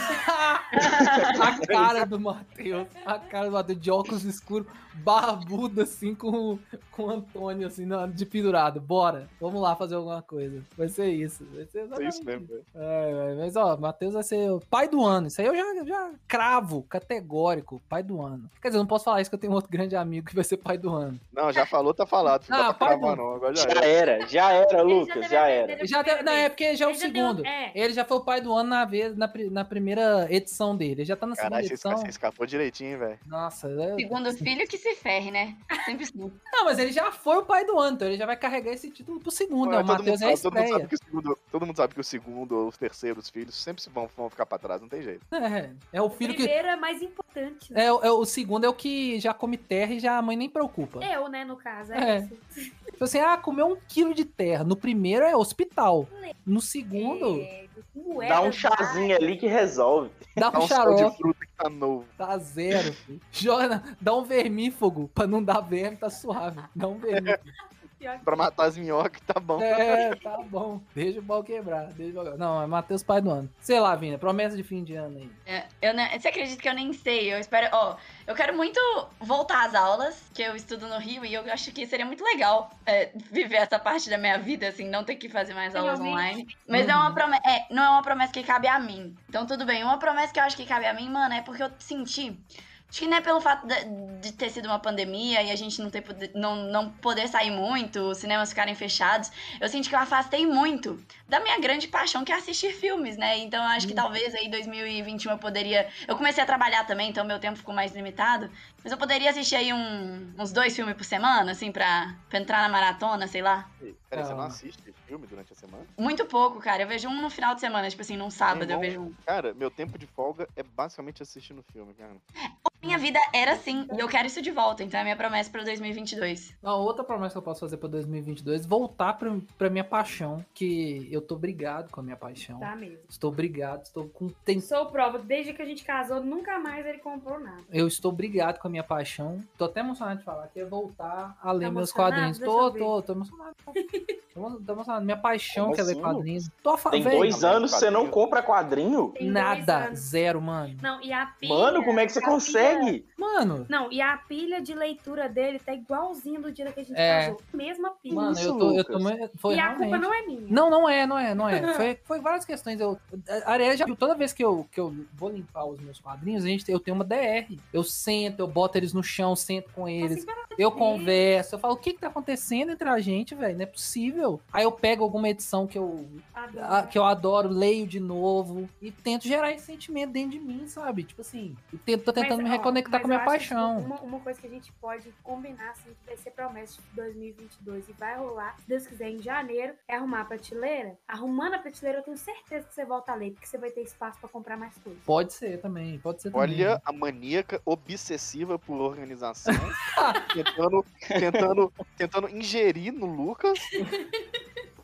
Speaker 1: a cara do Matheus. A cara do Matheus de óculos escuros, barbudo assim com, com o Antônio assim de pendurado. Bora, vamos lá fazer alguma coisa. Vai ser isso. Vai ser
Speaker 3: É
Speaker 1: exatamente
Speaker 3: isso mesmo, velho.
Speaker 1: É, é, mas ó, Matheus vai ser o pai do ano. Isso aí eu já, já cravo, categórico, pai do ano. Quer dizer, eu não posso falar isso que eu tenho outro grande amigo que vai ser pai do ano.
Speaker 3: Não, já falou, tá falado. Não
Speaker 1: Ah,
Speaker 3: dá pra
Speaker 1: pai
Speaker 3: cravar,
Speaker 1: do-
Speaker 3: não. Agora já
Speaker 4: Já era, já era,
Speaker 2: Já
Speaker 4: Lucas, já era.
Speaker 1: Já deve- não, é porque já é o
Speaker 2: Ele já deu-
Speaker 1: segundo.
Speaker 2: é.
Speaker 1: Ele já foi o pai do ano na vez, na, pri- na primeira edição dele. Ele já tá na segunda
Speaker 3: Caralho, você,
Speaker 1: edição.
Speaker 3: você escapou direitinho, velho.
Speaker 1: Nossa, é-
Speaker 5: Segundo filho que se ferre, né? Sempre assim.
Speaker 1: Não, mas ele já foi o pai do ano, então ele já vai carregar esse título pro segundo. né?
Speaker 3: Mano,
Speaker 1: O
Speaker 3: todo, mundo
Speaker 1: Matheus é
Speaker 3: todo, mundo sabe que o segundo, todo mundo sabe que o segundo ou os terceiros filhos sempre se vão, vão ficar pra trás, não tem jeito.
Speaker 1: É, é o
Speaker 2: O
Speaker 1: filho que.
Speaker 2: primeiro é mais importante. né?
Speaker 1: É, o- é o segundo é o que já come terra e já a mãe nem preocupa.
Speaker 2: Eu, né, no caso. É,
Speaker 1: É.
Speaker 2: isso.
Speaker 1: Tipo assim, ah, comeu um quilo de terra. No primeiro é hospital. No segundo,
Speaker 2: É,
Speaker 4: Dá um
Speaker 2: Moedas,
Speaker 4: chazinho ali que resolve.
Speaker 1: dá
Speaker 3: Dá
Speaker 1: um
Speaker 3: um de fruta que tá novo.
Speaker 1: tá zero. Joga, dá um vermífugo pra não dar verme, tá suave. Dá um vermífugo.
Speaker 3: Pra matar as minhocas, tá bom.
Speaker 1: É, tá bom. Deixa o pau quebrar. Deixa o pau... Não, é Matheus pai do ano. Sei lá, Vina, promessa de fim de ano aí.
Speaker 5: É, eu não, você acredita que eu nem sei? Eu espero. Ó, eu quero muito voltar às aulas, que eu estudo no Rio, e eu acho que seria muito legal é, viver essa parte da minha vida, assim, não ter que fazer mais aulas
Speaker 2: Realmente.
Speaker 5: online. Mas é uma promessa. É, não é uma promessa que cabe a mim. Então, tudo bem. Uma promessa que eu acho que cabe a mim, mano, é porque eu senti. Acho que não é pelo fato de, ter sido uma pandemia e a gente não, ter, não, não poder sair muito, os cinemas ficarem fechados. Eu senti que eu afastei muito da minha grande paixão, que é assistir filmes, né? Então eu acho que talvez aí 2021 eu poderia. Eu comecei a trabalhar também, então meu tempo ficou mais limitado. Mas eu poderia assistir aí um- uns dois filmes por semana, assim, pra, pra entrar na maratona, sei lá.
Speaker 3: Peraí, você não
Speaker 1: Ah.
Speaker 3: assiste filme durante a semana?
Speaker 5: Muito pouco, cara. Eu vejo um no final de semana, tipo assim, num sábado eu vejo um.
Speaker 3: Cara, meu tempo de folga é basicamente assistindo filme, cara.
Speaker 5: Minha vida era assim, e eu quero isso de volta, então é minha promessa pra 2022.
Speaker 1: Uma outra promessa que eu posso fazer pra 2022 voltar pra, pra minha paixão, que eu tô brigado com a minha paixão.
Speaker 2: Tá mesmo.
Speaker 1: Estou brigado, estou com tem,
Speaker 2: Sou prova, desde que a gente casou, nunca mais ele comprou nada.
Speaker 1: eu estou brigado com a minha paixão. Tô até emocionado de falar que é voltar a ler
Speaker 2: Tá
Speaker 1: meus quadrinhos. Tô, tô, tô emocionado. tô, emocionado. Minha paixão
Speaker 4: Como
Speaker 1: que é ler quadrinhos. Tô fa-
Speaker 4: Tem dois anos que você não compra quadrinho?
Speaker 2: Tem
Speaker 1: Nada, zero, mano.
Speaker 2: Não, e a pilha.
Speaker 4: Mano, como é que você
Speaker 2: a pilha-
Speaker 4: consegue?
Speaker 1: Mano,
Speaker 2: Não, e a pilha de leitura dele tá igualzinho do dia que a gente
Speaker 1: É.
Speaker 2: casou. Mesma pilha.
Speaker 1: mano,
Speaker 4: isso,
Speaker 1: eu tô, eu tô foi
Speaker 2: e a
Speaker 1: realmente.
Speaker 2: culpa não é minha.
Speaker 1: Não, não é, não é, não é. Foi, foi várias questões. Eu, a Ariel já viu, toda vez que eu, que eu vou limpar os meus quadrinhos, a gente, eu tenho uma DR. Eu sento, eu boto eles no chão, sento com eles, eu converso, eu falo, o que que tá acontecendo entre a gente, velho? Não é possível. Aí eu pego alguma edição que eu,
Speaker 2: Adoro.
Speaker 1: a- que eu adoro, leio de novo e tento gerar esse sentimento dentro de mim, sabe? Tipo assim, eu tento, tô tentando
Speaker 2: Mas,
Speaker 1: me reconectar com a minha paixão.
Speaker 2: Uma, uma coisa que a gente pode combinar, assim, que vai ser promessa de 2022 e vai rolar, se Deus quiser, em janeiro, é arrumar a prateleira. Arrumando a prateleira, eu tenho certeza que você volta a ler, porque você vai ter espaço pra comprar mais coisas.
Speaker 1: Pode ser também, pode ser também.
Speaker 3: Olha a maníaca obsessiva por organização, tentando, tentando, tentando ingerir no Lucas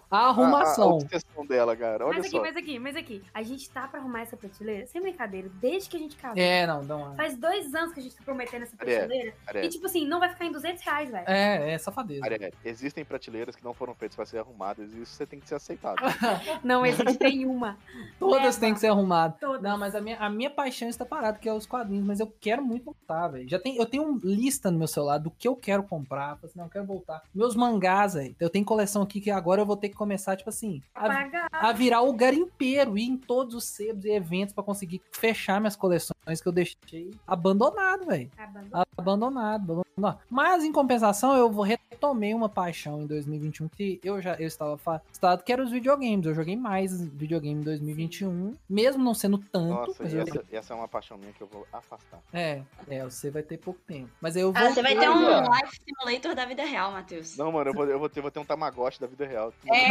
Speaker 1: A
Speaker 3: a, a
Speaker 1: arrumação.
Speaker 3: obsessão dela, cara. Olha
Speaker 2: mas aqui,
Speaker 3: só.
Speaker 2: mas aqui, mas aqui. A gente tá pra arrumar essa prateleira, sem brincadeira, desde que a gente casou.
Speaker 1: É, não, não.
Speaker 2: Faz dois anos que a gente tá prometendo essa
Speaker 3: É,
Speaker 2: prateleira. E tipo assim, não vai ficar em 200 reais, velho.
Speaker 1: É, é safadeza.
Speaker 3: Existem prateleiras que não foram feitas para ser arrumadas e isso você tem que ser aceitado.
Speaker 2: Não existe nenhuma.
Speaker 1: Todas
Speaker 2: Leva.
Speaker 1: têm que ser arrumadas.
Speaker 2: Todas.
Speaker 1: Não, mas a minha, a minha paixão está parada, que é os quadrinhos, mas eu quero muito voltar, velho. Já tem, eu tenho uma lista no meu celular do que eu quero comprar. Assim, não, eu quero voltar. Meus mangás, velho. Eu tenho coleção aqui que agora eu vou ter que começar, tipo assim, a, a virar o garimpeiro, ir em todos os sebos e eventos pra conseguir fechar minhas coleções que eu deixei abandonado, velho.
Speaker 2: Abandonar.
Speaker 1: Abandonado, abandonado. Mas em compensação, eu vou retomei uma paixão em 2021 que eu já eu estava afastado, que era os videogames. Eu joguei mais videogame em 2021, mesmo não sendo tanto.
Speaker 3: Nossa,
Speaker 1: mas
Speaker 3: e
Speaker 1: eu-
Speaker 3: essa, essa é uma paixão minha que eu vou afastar.
Speaker 1: É, é, você vai ter pouco tempo. Mas eu vou.
Speaker 5: Ah, você vai ter um. Life Simulator da vida real, Matheus.
Speaker 3: Não, mano, eu vou, eu vou, ter, vou ter um Tamagotchi da vida real.
Speaker 1: É.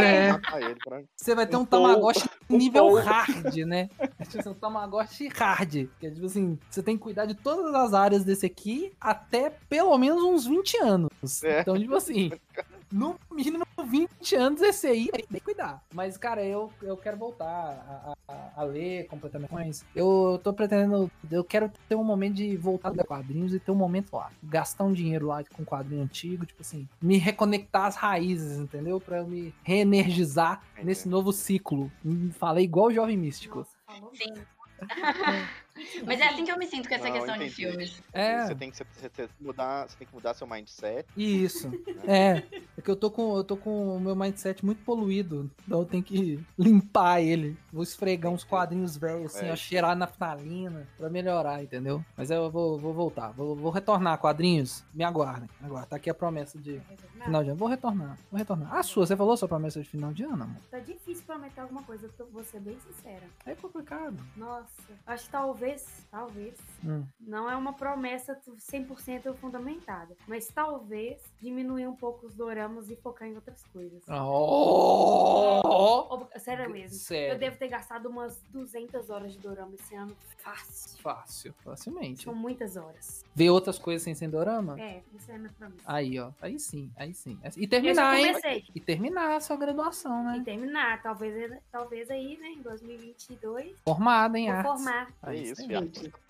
Speaker 3: Pra-
Speaker 1: Você vai ter um
Speaker 4: Um
Speaker 1: Tamagotchi
Speaker 4: um
Speaker 1: nível hard, né? É tipo um Tamagotchi hard. Que é tipo assim, você tem que cuidar de todas as áreas desse aqui até pelo menos uns 20 anos.
Speaker 3: É.
Speaker 1: Então, tipo assim, no mínimo 20 anos esse aí tem que cuidar. Mas, cara, eu, eu quero voltar a, a- a ler completamente. Mas eu tô pretendendo. Eu quero ter um momento de voltar a ler quadrinhos e ter um momento lá. Gastar um dinheiro lá com quadrinho antigo, tipo assim, me reconectar às raízes, entendeu? Pra eu me reenergizar
Speaker 3: Entendi.
Speaker 1: nesse novo ciclo. Falei igual o jovem místico.
Speaker 2: Nossa, falou.
Speaker 5: Sim. Mas é assim que eu me sinto com essa
Speaker 3: Não,
Speaker 5: questão de
Speaker 3: entendi.
Speaker 5: filmes.
Speaker 1: É.
Speaker 3: Você tem que, você, você tem que mudar, você tem que mudar seu mindset.
Speaker 1: Isso. É. É que eu tô com eu tô com o meu mindset muito poluído. Então eu tenho que limpar ele. Vou esfregar uns quadrinhos velhos, assim,
Speaker 3: É.
Speaker 1: ó, cheirar naftalina pra melhorar, entendeu? Mas eu vou, vou voltar. Vou, vou retornar quadrinhos. Me aguardem. Agora, tá aqui a promessa de final de ano. Vou retornar. Vou retornar. Ah, sua, você falou sua promessa de final de ano, amor?
Speaker 2: Tá difícil prometer alguma coisa, eu tô- vou ser bem sincera.
Speaker 1: É complicado.
Speaker 2: Nossa, acho que talvez, talvez,
Speaker 1: Hum.
Speaker 2: não é uma promessa 100% fundamentada, mas talvez diminuir um pouco os doramas e focar em outras coisas.
Speaker 1: Oh!
Speaker 2: Sério mesmo.
Speaker 1: Sério.
Speaker 2: Eu devo ter gastado umas 200 horas de dorama esse ano. Fácil.
Speaker 1: Fácil. Facilmente.
Speaker 2: São muitas horas.
Speaker 1: Ver outras coisas sem ser dorama?
Speaker 2: É, isso é a minha promessa.
Speaker 1: Aí, ó. Aí sim, aí sim. E terminar, hein? E terminar a sua graduação, né?
Speaker 2: E terminar, talvez, talvez aí, né, em 2022,
Speaker 1: Formada em
Speaker 2: vou
Speaker 1: artes.
Speaker 2: formar.
Speaker 3: É
Speaker 1: Aí
Speaker 3: isso,
Speaker 1: sim.
Speaker 3: e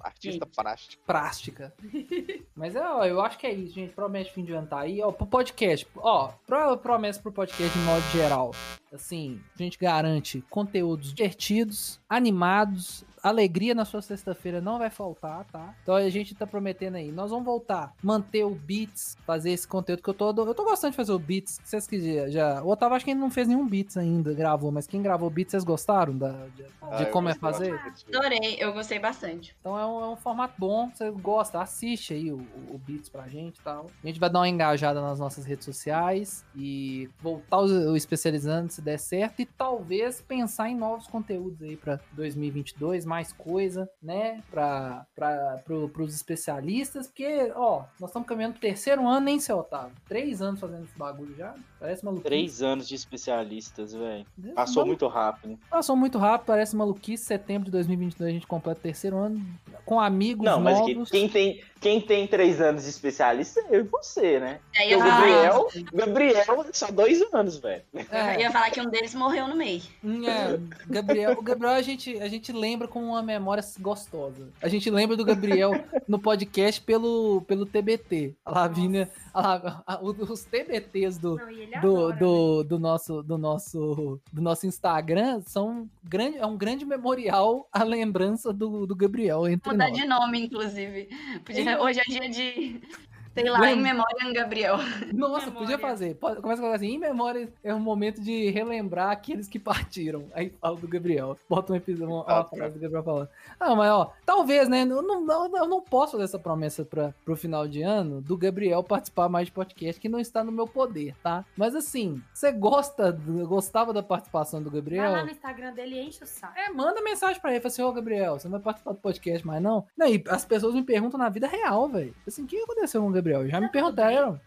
Speaker 3: artista, artista.
Speaker 1: Prática. Mas é, ó, eu acho que é isso, gente. Promete fim de ano tá aí. Ó, pro podcast. Ó, pro, promessa pro podcast de modo geral. Assim, a gente garante conteúdos divertidos, animados. Alegria na sua sexta-feira não vai faltar, tá? Então a gente tá prometendo aí. Nós vamos voltar, manter o Beats, fazer esse conteúdo que eu tô. Eu tô gostando de fazer o Beats. Vocês que já. já o Otávio acho que ele não fez nenhum Beats ainda, gravou, mas quem gravou Beats, vocês gostaram da, de,
Speaker 3: Ah,
Speaker 1: de como é fazer?
Speaker 3: bastante.
Speaker 5: Adorei, eu gostei bastante.
Speaker 1: Então é um, é um formato bom, você gosta, assiste aí o, o, o Beats pra gente e tal. A gente vai dar uma engajada nas nossas redes sociais e voltar o, o especializando se der certo e talvez pensar em novos conteúdos aí pra 2022, mais coisa, né, pra, pro, pros especialistas, porque, ó, nós estamos caminhando pro terceiro ano, nem seu Otávio. Três anos fazendo esse bagulho já, parece maluquice.
Speaker 4: Três anos de especialistas, velho.
Speaker 1: Parece
Speaker 4: Passou muito rápido.
Speaker 1: Passou muito rápido, parece maluquice. Setembro de 2022 a gente completa o terceiro ano. com amigos
Speaker 4: Não, mas
Speaker 1: novos.
Speaker 4: quem tem, quem tem três anos de especialista é eu e você, né?
Speaker 5: Eu
Speaker 4: o Gabriel, Gabriel, só dois anos, velho.
Speaker 5: eu
Speaker 1: É,
Speaker 5: ia falar que um deles morreu no meio.
Speaker 1: hum, é, Gabriel, o Gabriel a gente, a gente lembra com uma memória gostosa. A gente lembra do Gabriel no podcast pelo, pelo TBT. A Lavínia, a a- os TBTs do,
Speaker 2: Não,
Speaker 1: do,
Speaker 2: adora, né?
Speaker 1: do, do nosso do nosso do nosso Instagram são grande é um grande memorial à lembrança do, do Gabriel entre
Speaker 5: Mudar
Speaker 1: nós.
Speaker 5: de nome, inclusive. Podia- hoje é dia de. Sei lá, em memória em Gabriel.
Speaker 1: Nossa,
Speaker 2: Memória.
Speaker 1: podia fazer. Pode, começa a colocar assim, em memória é um momento de relembrar aqueles que partiram. Aí fala do Gabriel. Bota um episódio, uma,
Speaker 3: Ah,
Speaker 1: frase do Gabriel falando. Ah, mas ó, talvez, né? Eu não, eu não posso fazer essa promessa pra, pro final de ano do Gabriel participar mais de podcast que não está no meu poder, tá? Mas assim, você gosta, do- gostava da participação do
Speaker 2: Vai
Speaker 1: Gabriel?
Speaker 2: lá no Instagram dele e enche o saco.
Speaker 1: É, manda mensagem pra ele, fala assim, ô Gabriel, você não vai participar do podcast mais não? Não, e as pessoas me perguntam na vida real, velho. Assim, o que aconteceu com o Gabriel? Já me perguntaram.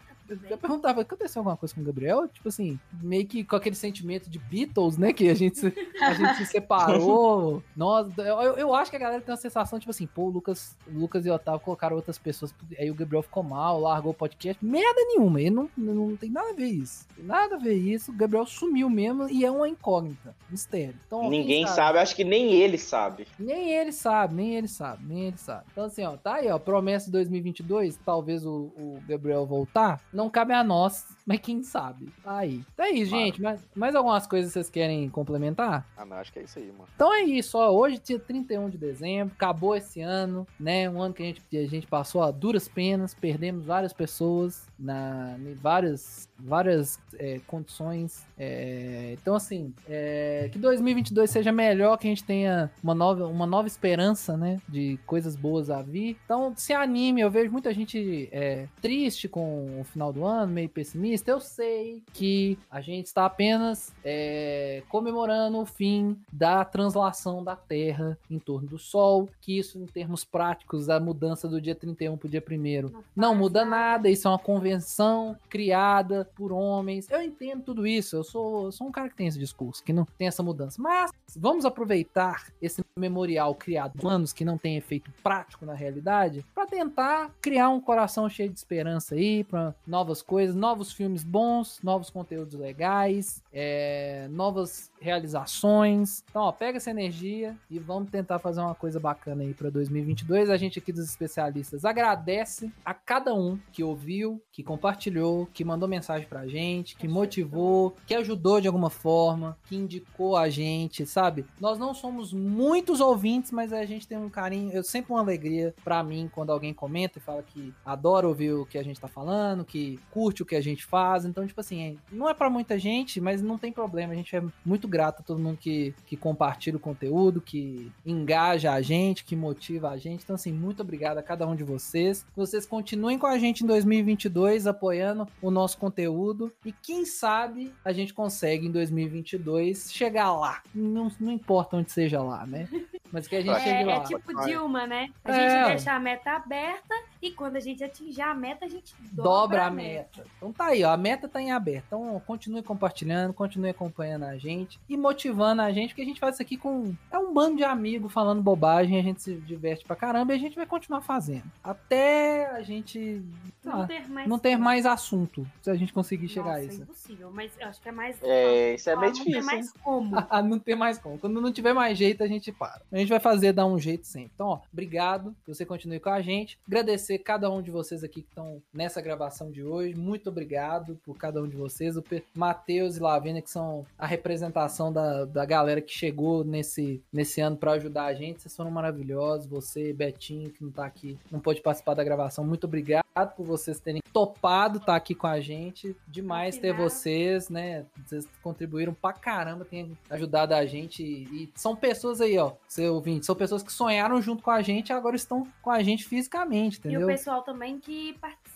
Speaker 1: Eu perguntava, aconteceu alguma coisa com o Gabriel? Tipo assim, meio que com aquele sentimento de Beatles, né? Que a gente a gente se separou. Nossa, eu, eu acho que a galera tem uma sensação, tipo assim, pô, o Lucas, o Lucas e o Otávio colocaram outras pessoas, aí o Gabriel ficou mal, largou o podcast. Merda nenhuma, ele não, não tem nada a ver isso. Tem nada a ver isso, o Gabriel sumiu mesmo e é uma incógnita, mistério. Então,
Speaker 4: Ninguém sabe. acho que nem ele sabe.
Speaker 1: nem ele sabe, nem ele sabe, nem ele sabe. Então, assim, ó, tá aí, ó, promessa de 2022, talvez o, o Gabriel voltar, não cabe a nós, mas quem sabe. Tá aí. Tá aí, gente, mais, mais algumas coisas vocês querem complementar?
Speaker 3: Ah, não, acho que é isso aí, mano.
Speaker 1: Então é isso, ó, hoje dia 31 de dezembro, acabou esse ano, né, um ano que a gente, a gente passou a duras penas, perdemos várias pessoas na, em várias, várias é, condições, é, então assim, é, que 2022 seja melhor, que a gente tenha uma nova, uma nova esperança, né, de coisas boas a vir, então se anime, eu vejo muita gente é, triste com o final do ano, meio pessimista, eu sei que a gente está apenas é, comemorando o fim da translação da Terra em torno do Sol, que isso em termos práticos, a mudança do dia 31 para o dia 1 não
Speaker 2: faz
Speaker 1: muda nada, isso é uma convenção criada por homens. Eu entendo tudo isso, eu sou, eu sou um cara que tem esse discurso, que não tem essa mudança. Mas vamos aproveitar esse memorial criado por anos que não tem efeito prático na realidade, para tentar criar um coração cheio de esperança aí, para novas coisas, novos filmes bons, novos conteúdos legais, é, novas realizações. Então, ó, pega essa energia e vamos tentar fazer uma coisa bacana aí para 2022. A gente aqui dos especialistas agradece a cada um que ouviu, que compartilhou, que mandou mensagem pra gente, que motivou, que ajudou de alguma forma, que indicou a gente, sabe? Nós não somos muitos ouvintes, mas a gente tem um carinho, eu sempre uma alegria pra mim quando alguém comenta e fala que adora ouvir o que a gente tá falando, que curte o que a gente faz. Então, tipo assim, não é pra muita gente, mas não tem problema. A gente é muito grato a todo mundo que, que compartilha o conteúdo, que engaja a gente, que motiva a gente. Então, assim, muito obrigado a cada um de vocês. Que vocês continuem com a gente em 2022, apoiando o nosso conteúdo. E quem sabe a gente consegue em 2022 chegar lá. Não, não importa onde seja lá, né? Mas que a gente
Speaker 2: É,
Speaker 1: chegue
Speaker 2: é
Speaker 1: lá.
Speaker 2: tipo
Speaker 3: Vai.
Speaker 2: Dilma, né? A
Speaker 1: É.
Speaker 2: gente deixa a meta aberta e quando a gente atingir a meta, a gente dobra,
Speaker 1: dobra a meta. Então tá aí, ó, a meta tá em aberto. Então continue compartilhando, continue acompanhando a gente e motivando a gente, porque a gente faz isso aqui com é um bando de amigos falando bobagem, a gente se diverte pra caramba e a gente vai continuar fazendo. Até a gente
Speaker 2: Não
Speaker 1: lá,
Speaker 2: ter mais.
Speaker 1: não ter mais assunto, se a gente conseguir chegar
Speaker 2: Nossa,
Speaker 1: a isso.
Speaker 2: impossível, mas eu acho que é mais.
Speaker 4: É, isso é meio
Speaker 2: não ter
Speaker 4: difícil.
Speaker 2: mais como.
Speaker 1: Ah, não tem mais como. Quando não tiver mais jeito, a gente para. A gente vai fazer dar um jeito sempre. Então, ó, obrigado que você continue com a gente. Agradecer cada um de vocês aqui que estão nessa gravação de hoje. Muito obrigado por cada um de vocês. O Matheus e Lavina, que são a representação da, da galera que chegou nesse, nesse ano para ajudar a gente. Vocês foram maravilhosos. Você, Betinho, que não tá aqui, não pôde participar da gravação. Muito obrigado por vocês terem topado estar aqui com a gente. Demais ter vocês, né? Vocês contribuíram pra caramba, têm ajudado a gente. E são pessoas aí, ó, seu ouvinte, são pessoas que sonharam junto com a gente e agora estão com a gente fisicamente,
Speaker 2: E
Speaker 1: entendeu?
Speaker 2: Pessoal também que participa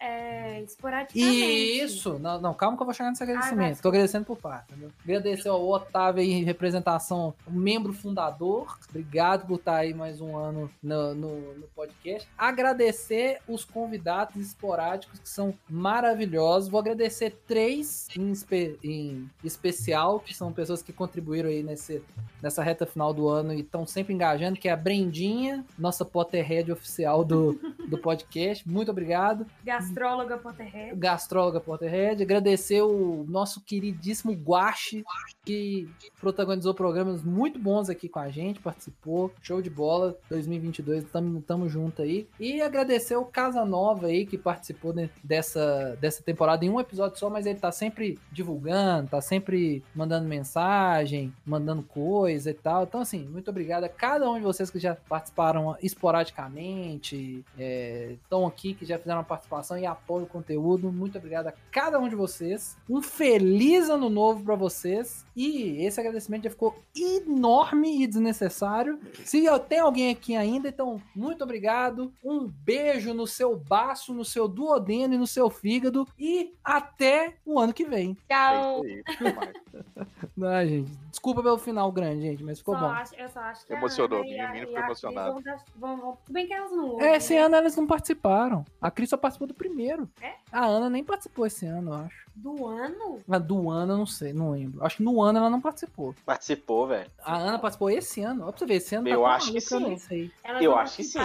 Speaker 2: é, esporadicamente.
Speaker 1: Isso! Não, não, calma que eu vou chegar nesse agradecimento.
Speaker 2: vai.
Speaker 1: Tô agradecendo por parte, entendeu? Agradecer ao Otávio aí, em representação, membro fundador. Obrigado por estar aí mais um ano no, no, no podcast. Agradecer os convidados esporádicos que são maravilhosos. Vou agradecer três em, espe- em especial, que são pessoas que contribuíram aí nesse, nessa reta final do ano e estão sempre engajando, que é a Brendinha, nossa Potterhead oficial do, do podcast. Muito obrigado
Speaker 2: Gastróloga Potterhead.
Speaker 1: gastróloga Potterhead, agradecer o nosso queridíssimo Guache, que protagonizou programas muito bons aqui com a gente, participou, show de bola, 2022, tamo, tamo junto aí, e agradecer o Casa Nova aí, que participou dessa, dessa temporada em um episódio só, mas ele tá sempre divulgando, tá sempre mandando mensagem, mandando coisa e tal, então assim, muito obrigado a cada um de vocês que já participaram esporadicamente, estão aqui, que já fizeram uma participação e apoiam o conteúdo. Muito obrigado a cada um de vocês. Um feliz ano novo para vocês. E esse agradecimento já ficou enorme e desnecessário. Se eu tenho alguém aqui ainda, então muito obrigado. Um beijo no seu baço, no seu duodeno e no seu fígado. E até o ano que vem.
Speaker 5: Tchau.
Speaker 3: É.
Speaker 1: Ai, gente, desculpa pelo final grande, gente, mas ficou
Speaker 2: Só
Speaker 1: bom.
Speaker 2: acho- eu só acho que a
Speaker 3: Emocionou,
Speaker 2: Ana a-
Speaker 3: menino ficou
Speaker 2: a Cris
Speaker 3: emocionado.
Speaker 2: Vão, vão, bem que elas não
Speaker 1: É, esse
Speaker 2: né?
Speaker 1: ano elas não participaram. A Cris só participou do primeiro.
Speaker 2: É?
Speaker 1: A Ana nem participou esse ano, eu acho.
Speaker 2: Do ano?
Speaker 1: A do ano, eu não sei, não lembro. Acho que no ano ela não participou.
Speaker 4: Participou, velho.
Speaker 1: A Ana participou esse ano. Ó, pra você ver, esse ano
Speaker 4: Eu
Speaker 1: tá
Speaker 4: acho que
Speaker 1: eu
Speaker 4: sim. Eu
Speaker 2: vão
Speaker 4: acho que sim.